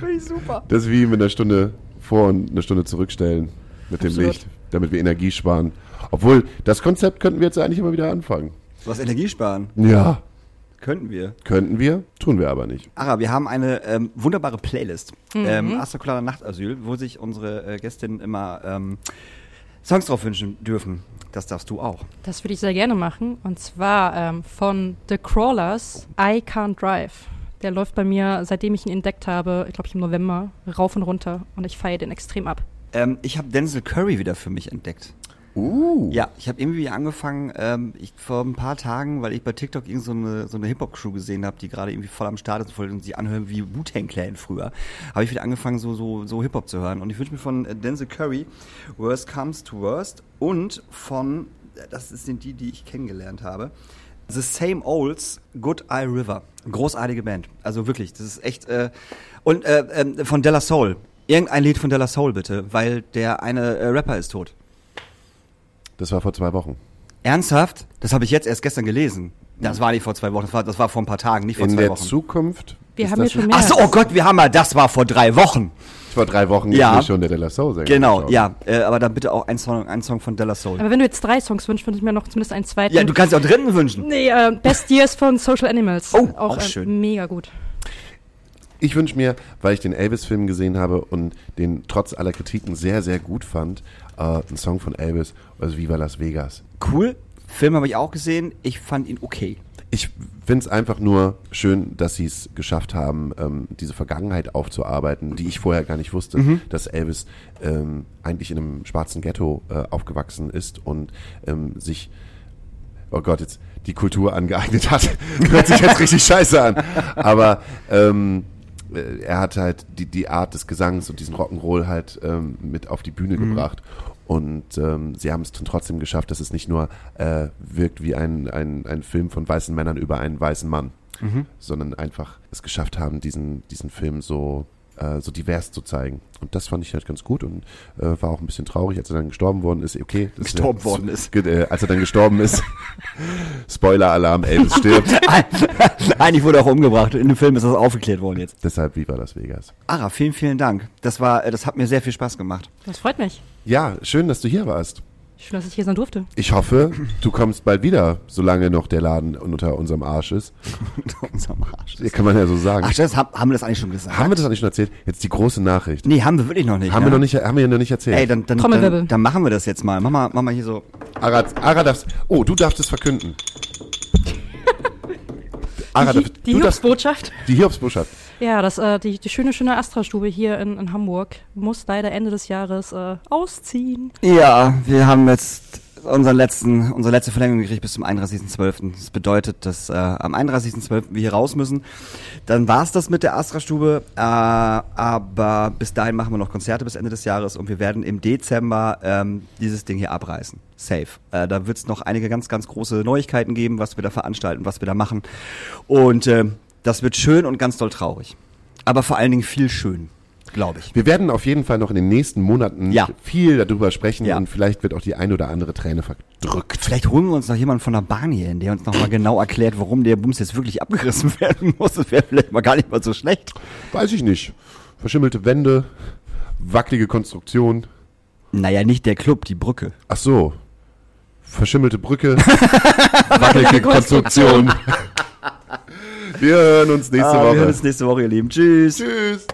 Finde ich super. Das ist wie mit einer Stunde vor und eine Stunde zurückstellen mit dem Absolut. Licht, damit wir Energie sparen. Obwohl, das Konzept könnten wir jetzt eigentlich immer wieder anfangen. Was Energie sparen? Ja, Könnten wir. könnten wir, tun wir aber nicht. Ara, wir haben eine ähm, wunderbare Playlist. Ähm, Astrakulada Nachtasyl, wo sich unsere äh, Gästinnen immer ähm, Songs drauf wünschen dürfen. Das darfst du auch. Das würde ich sehr gerne machen. Und zwar ähm, von The Crawlers, I Can't Drive. Der läuft bei mir, seitdem ich ihn entdeckt habe, ich glaube ich im November, rauf und runter. Und ich feiere den extrem ab. Ähm, ich habe Denzel Curry wieder für mich entdeckt. Uh. Ja, ich habe irgendwie angefangen, ähm, ich, vor ein paar Tagen, weil ich bei TikTok irgend so eine, so eine Hip-Hop-Crew gesehen habe, die gerade irgendwie voll am Start ist und sie anhören wie Wu-Tang Clan früher, habe ich wieder angefangen, so, so, so Hip-Hop zu hören. Und ich wünsche mir von äh, Denzel Curry Worst Comes to Worst und von, äh, das sind die, die ich kennengelernt habe, The Same Olds, Good Eye River. Großartige Band. Also wirklich, das ist echt. Äh, und äh, ähm, von Della Soul. Irgendein Lied von Della Soul bitte, weil der eine äh, Rapper ist tot. Das war vor zwei Wochen. Ernsthaft? Das habe ich jetzt erst gestern gelesen. Das war nicht vor zwei Wochen, das war, das war vor ein paar Tagen, nicht vor In zwei der Wochen. Zukunft. Wir ist haben das hier schon mehr. Ach so, oh Gott, wir haben mal, das war vor drei Wochen. Vor drei Wochen Ja. ist schon der Della Soul Sänger. Genau, geschaut. ja, äh, aber dann bitte auch ein Song, ein Song von Della Soul. Aber wenn du jetzt drei Songs wünschst, würde ich mir noch zumindest einen zweiten. Ja, du kannst auch dritten wünschen. Nee, äh, Best Years von Social Animals. Oh, auch, auch äh, schön. Mega gut. Ich wünsche mir, weil ich den Elvis-Film gesehen habe und den trotz aller Kritiken sehr, sehr gut fand, äh, einen Song von Elvis, also Viva Las Vegas. Cool. Film habe ich auch gesehen. Ich fand ihn okay. Ich finde es einfach nur schön, dass sie es geschafft haben, ähm, diese Vergangenheit aufzuarbeiten, die ich vorher gar nicht wusste, dass Elvis ähm, eigentlich in einem schwarzen Ghetto äh, aufgewachsen ist und ähm, sich, oh Gott, jetzt die Kultur angeeignet hat. Hört sich jetzt richtig scheiße an. Aber ähm, äh, er hat halt die, die Art des Gesangs und diesen Rock'n'Roll halt ähm, mit auf die Bühne gebracht. Und ähm, sie haben es trotzdem geschafft, dass es nicht nur äh, wirkt wie ein, ein, ein Film von weißen Männern über einen weißen Mann, sondern einfach es geschafft haben, diesen, diesen Film so, äh, so divers zu zeigen. Und das fand ich halt ganz gut und äh, war auch ein bisschen traurig, als er dann gestorben worden ist. Okay, das Gestorben worden ist. Ge- Äh, als er dann gestorben ist. Spoiler-Alarm, Elvis stirbt. Eigentlich wurde er auch umgebracht. In dem Film ist das aufgeklärt worden jetzt. Deshalb Viva Las Vegas. Ara, vielen, vielen Dank. Das war, das hat mir sehr viel Spaß gemacht. Das freut mich. Ja, schön, dass du hier warst. Schön, dass ich hier sein durfte. Ich hoffe, du kommst bald wieder, solange noch der Laden unter unserem Arsch ist. Unter unserem Arsch. Kann man ja so sagen. Ach, das, haben, haben wir das eigentlich schon gesagt? haben wir das eigentlich schon erzählt? Jetzt die große Nachricht. Nee, haben wir wirklich noch nicht. haben ja. wir noch nicht, haben wir noch nicht erzählt. Ey, dann, dann, dann, dann machen wir das jetzt mal. Mach mal, mach mal hier so. Ara, Ara darfst, oh, du darfst es verkünden. Ara, die darf- die Hiobsbotschaft. die Hiobsbotschaft. Ja, das, äh, die, die schöne, schöne Astra-Stube hier in, in Hamburg muss leider Ende des Jahres äh, ausziehen. Ja, wir haben jetzt unseren letzten, unsere letzte Verlängerung gekriegt bis zum 31.12. Das bedeutet, dass äh, am 31.12. wir hier raus müssen. Dann war's das mit der Astra-Stube, äh, aber bis dahin machen wir noch Konzerte bis Ende des Jahres und wir werden im Dezember ähm, dieses Ding hier abreißen. Safe. Äh, da wird's noch einige ganz, ganz große Neuigkeiten geben, was wir da veranstalten, was wir da machen. Und äh, das wird schön und ganz doll traurig. Aber vor allen Dingen viel schön, glaube ich. Wir werden auf jeden Fall noch in den nächsten Monaten Ja. viel darüber sprechen Ja. und vielleicht wird auch die ein oder andere Träne verdrückt. Vielleicht holen wir uns noch jemanden von der Bahn hier hin, der uns nochmal genau erklärt, warum der Bums jetzt wirklich abgerissen werden muss. Das wäre vielleicht mal gar nicht mal so schlecht. Weiß ich nicht. Verschimmelte Wände, wackelige Konstruktion. Naja, nicht der Club, die Brücke. Ach so. Verschimmelte Brücke, wackelige Konstruktion. Wir hören uns nächste Ah, Woche. wir hören uns nächste Woche, ihr Lieben. Tschüss. Tschüss.